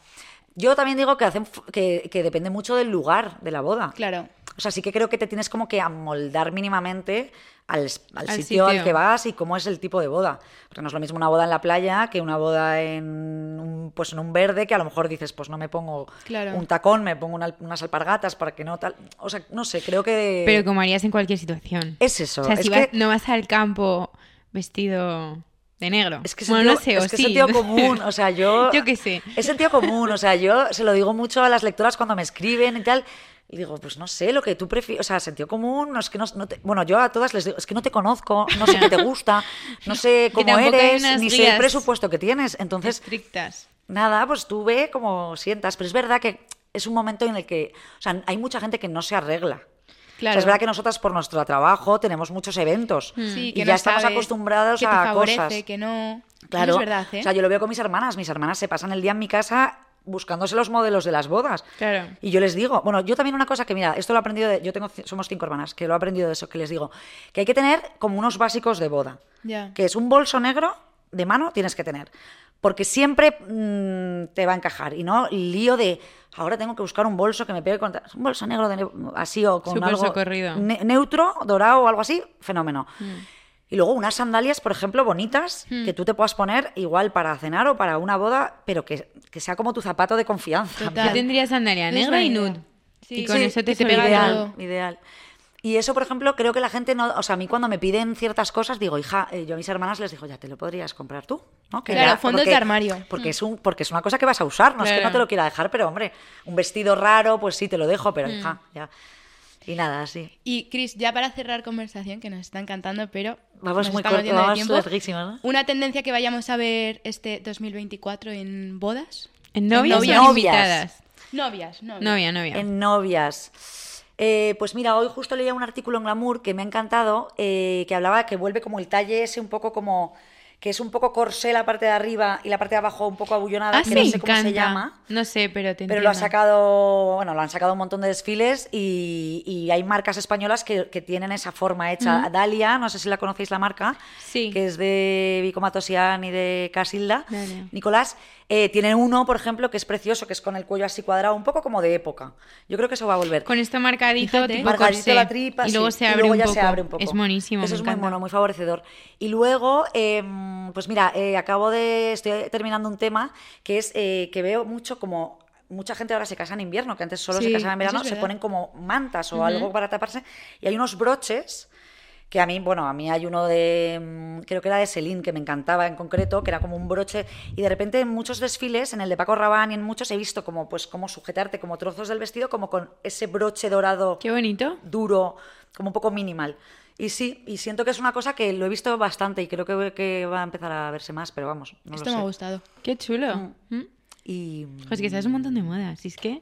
Yo también digo que, hacen, que, que depende mucho del lugar de la boda. Claro. O sea, sí que creo que te tienes como que amoldar mínimamente al, al Al sitio, al que vas y cómo es el tipo de boda. Porque no es lo mismo una boda en la playa que una boda en un, pues en un verde que a lo mejor dices, pues no me pongo Claro. un tacón, me pongo una- unas alpargatas para que no tal. O sea, no sé, creo que... Pero como harías en cualquier situación. Es eso. O sea, es si que- vas- no vas al campo vestido de negro. Es que bueno, sentido, no sé, es que sí. sentido común, o sea, yo... Yo qué sé. Es sentido común, o sea, yo se lo digo mucho a las lectoras cuando me escriben y tal, y digo, pues no sé, lo que tú prefieres, o sea, sentido común, no es que no, no te- bueno, yo a todas les digo, es que no te conozco, no sé qué te gusta, no sé cómo eres, ni sé el presupuesto que tienes, entonces, Estrictas. nada, pues tú ve como sientas, pero es verdad que es un momento en el que, o sea, hay mucha gente que no se arregla. O sea, Claro. es verdad que nosotras por nuestro trabajo tenemos muchos eventos Sí, y que ya no estamos sabes acostumbrados que te a favorece, cosas. que no. Claro. Es verdad, ¿eh? O sea, yo lo veo con mis hermanas. Mis hermanas se pasan el día en mi casa buscándose los modelos de las bodas. Claro. Y yo les digo, bueno, yo también una cosa que, mira, esto lo he aprendido de, yo tengo, somos cinco hermanas, que lo he aprendido de eso, que les digo, que hay que tener como unos básicos de boda. Ya. Que es un bolso negro de mano, tienes que tener. Porque siempre mm, te va a encajar. Y no el lío de, ahora tengo que buscar un bolso que me pegue con... Un bolso negro de así o con Súper algo socorrido. ne- neutro, dorado o algo así, fenómeno. Mm. Y luego unas sandalias, por ejemplo, bonitas, que tú te puedas poner igual para cenar o para una boda, pero que, que sea como tu zapato de confianza. Total. Yo tendría sandalia negra y nude. Sí, y con sí, eso te, pega todo. Ideal, ideal. Y eso, por ejemplo, creo que la gente no. O sea, a mí cuando me piden ciertas cosas, digo, hija, eh, yo a mis hermanas les digo, ya te lo podrías comprar tú. ¿no? Que Claro, ya- fondos porque- de armario. Mm. Porque es, un, porque es una cosa que vas a usar, no es que no te lo quiera dejar, pero hombre, un vestido raro, pues sí, te lo dejo, Mm. pero hija, ya. Y nada, así. Y Chris, ya para cerrar conversación, que nos está encantando, pero Vamos nos muy estamos corto, vamos tiempo. larguísimo, ¿no? Una tendencia que vayamos a ver este 2024 en bodas. ¿En novias novias. o Novias. invitadas? Novias, novias. Novia, novia. En novias. Eh, pues mira, hoy justo leía un artículo en Glamour que me ha encantado, eh, que hablaba que vuelve como el talle ese un poco como que es un poco corsé la parte de arriba y la parte de abajo un poco abullonada, Ah, que sí, no sé cómo encanta. se llama. No sé, pero te Pero lo ha sacado, bueno, lo han sacado un montón de desfiles y, y hay marcas españolas que, que tienen esa forma hecha. Dalia, no sé si la conocéis la marca, Sí. que es de Vico Matosian y de Casilda. Dalia. Nicolás, eh, tienen uno, por ejemplo, que es precioso, que es con el cuello así cuadrado, un poco como de época. Yo creo que eso va a volver. Con esto marcadito, tipo Margadito corsé. la tripa, y luego sí, se abre, luego ya poco. se abre un poco. Es monísimo, Eso es muy mono, muy favorecedor. Y luego, eh, pues mira, eh, acabo de, estoy terminando un tema que es eh, que veo mucho como mucha gente ahora se casa en invierno, que antes solo Sí, se casaba en verano, es se ponen como mantas o algo para taparse. Y hay unos broches que a mí, bueno, a mí hay uno de, mm, creo que era de Celine, que me encantaba en concreto, que era como un broche, y de repente en muchos desfiles, en el de Paco Rabanne y en muchos he visto como, pues, como sujetarte como trozos del vestido, como con ese broche dorado Qué bonito. duro, como un poco minimal. Y sí, y siento que es una cosa que lo he visto bastante y creo que, que va a empezar a verse más, pero vamos, no Esto lo me ha sé. gustado. Qué chulo. ¿Mm? Y Jo, es que sabes un montón de modas. Si es que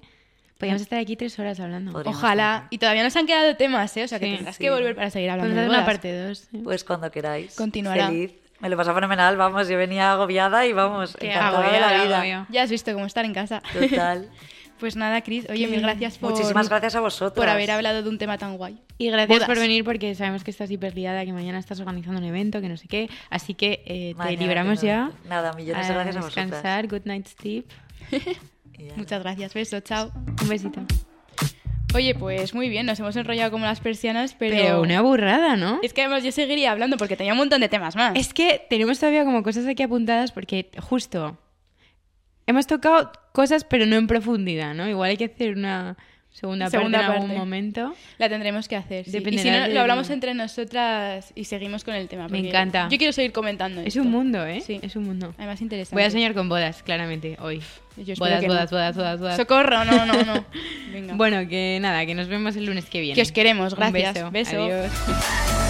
podríamos estar aquí tres horas hablando. Podríamos Ojalá. Y todavía nos han quedado temas, ¿eh? O sea que Sí, tendrás sí. que volver para seguir hablando a de una parte dos. pues cuando queráis. Continuará. Feliz. Me lo pasa fenomenal, vamos, yo venía agobiada y vamos, Qué encantada de la vida. agobio. Ya has visto cómo estar en casa. Total. Pues nada, Cris, oye, mil gracias por, Muchísimas gracias a vosotros. por haber hablado de un tema tan guay. Y gracias Bodas. por venir porque sabemos que estás hiper liada, que mañana estás organizando un evento, que no sé qué. Así que eh, te Mañana liberamos ya. Nada, millones de gracias a vosotras. descansar, good night ya. Muchas gracias, beso, chao. Un besito. Oye, pues muy bien, nos hemos enrollado como las persianas, pero... Pero una burrada, ¿no? Es que además yo seguiría hablando porque tenía un montón de temas más. Es que tenemos todavía como cosas aquí apuntadas porque justo hemos tocado cosas pero no en profundidad, ¿no? Igual hay que hacer una segunda, Segunda parte en algún parte. momento. La tendremos que hacer. sí. Y si no, lo hablamos entre nosotras y seguimos con el tema. Me encanta. Yo quiero seguir comentando. Es esto. un mundo, ¿eh? Sí. Es un mundo. Además, interesante. Voy a soñar con bodas, claramente, hoy. Yo Bodas, no. bodas, bodas, bodas, bodas. Socorro, no, no, no. Venga. Bueno, que nada, que nos vemos el lunes que viene. Que os queremos, Un gracias. beso. Beso. Adiós.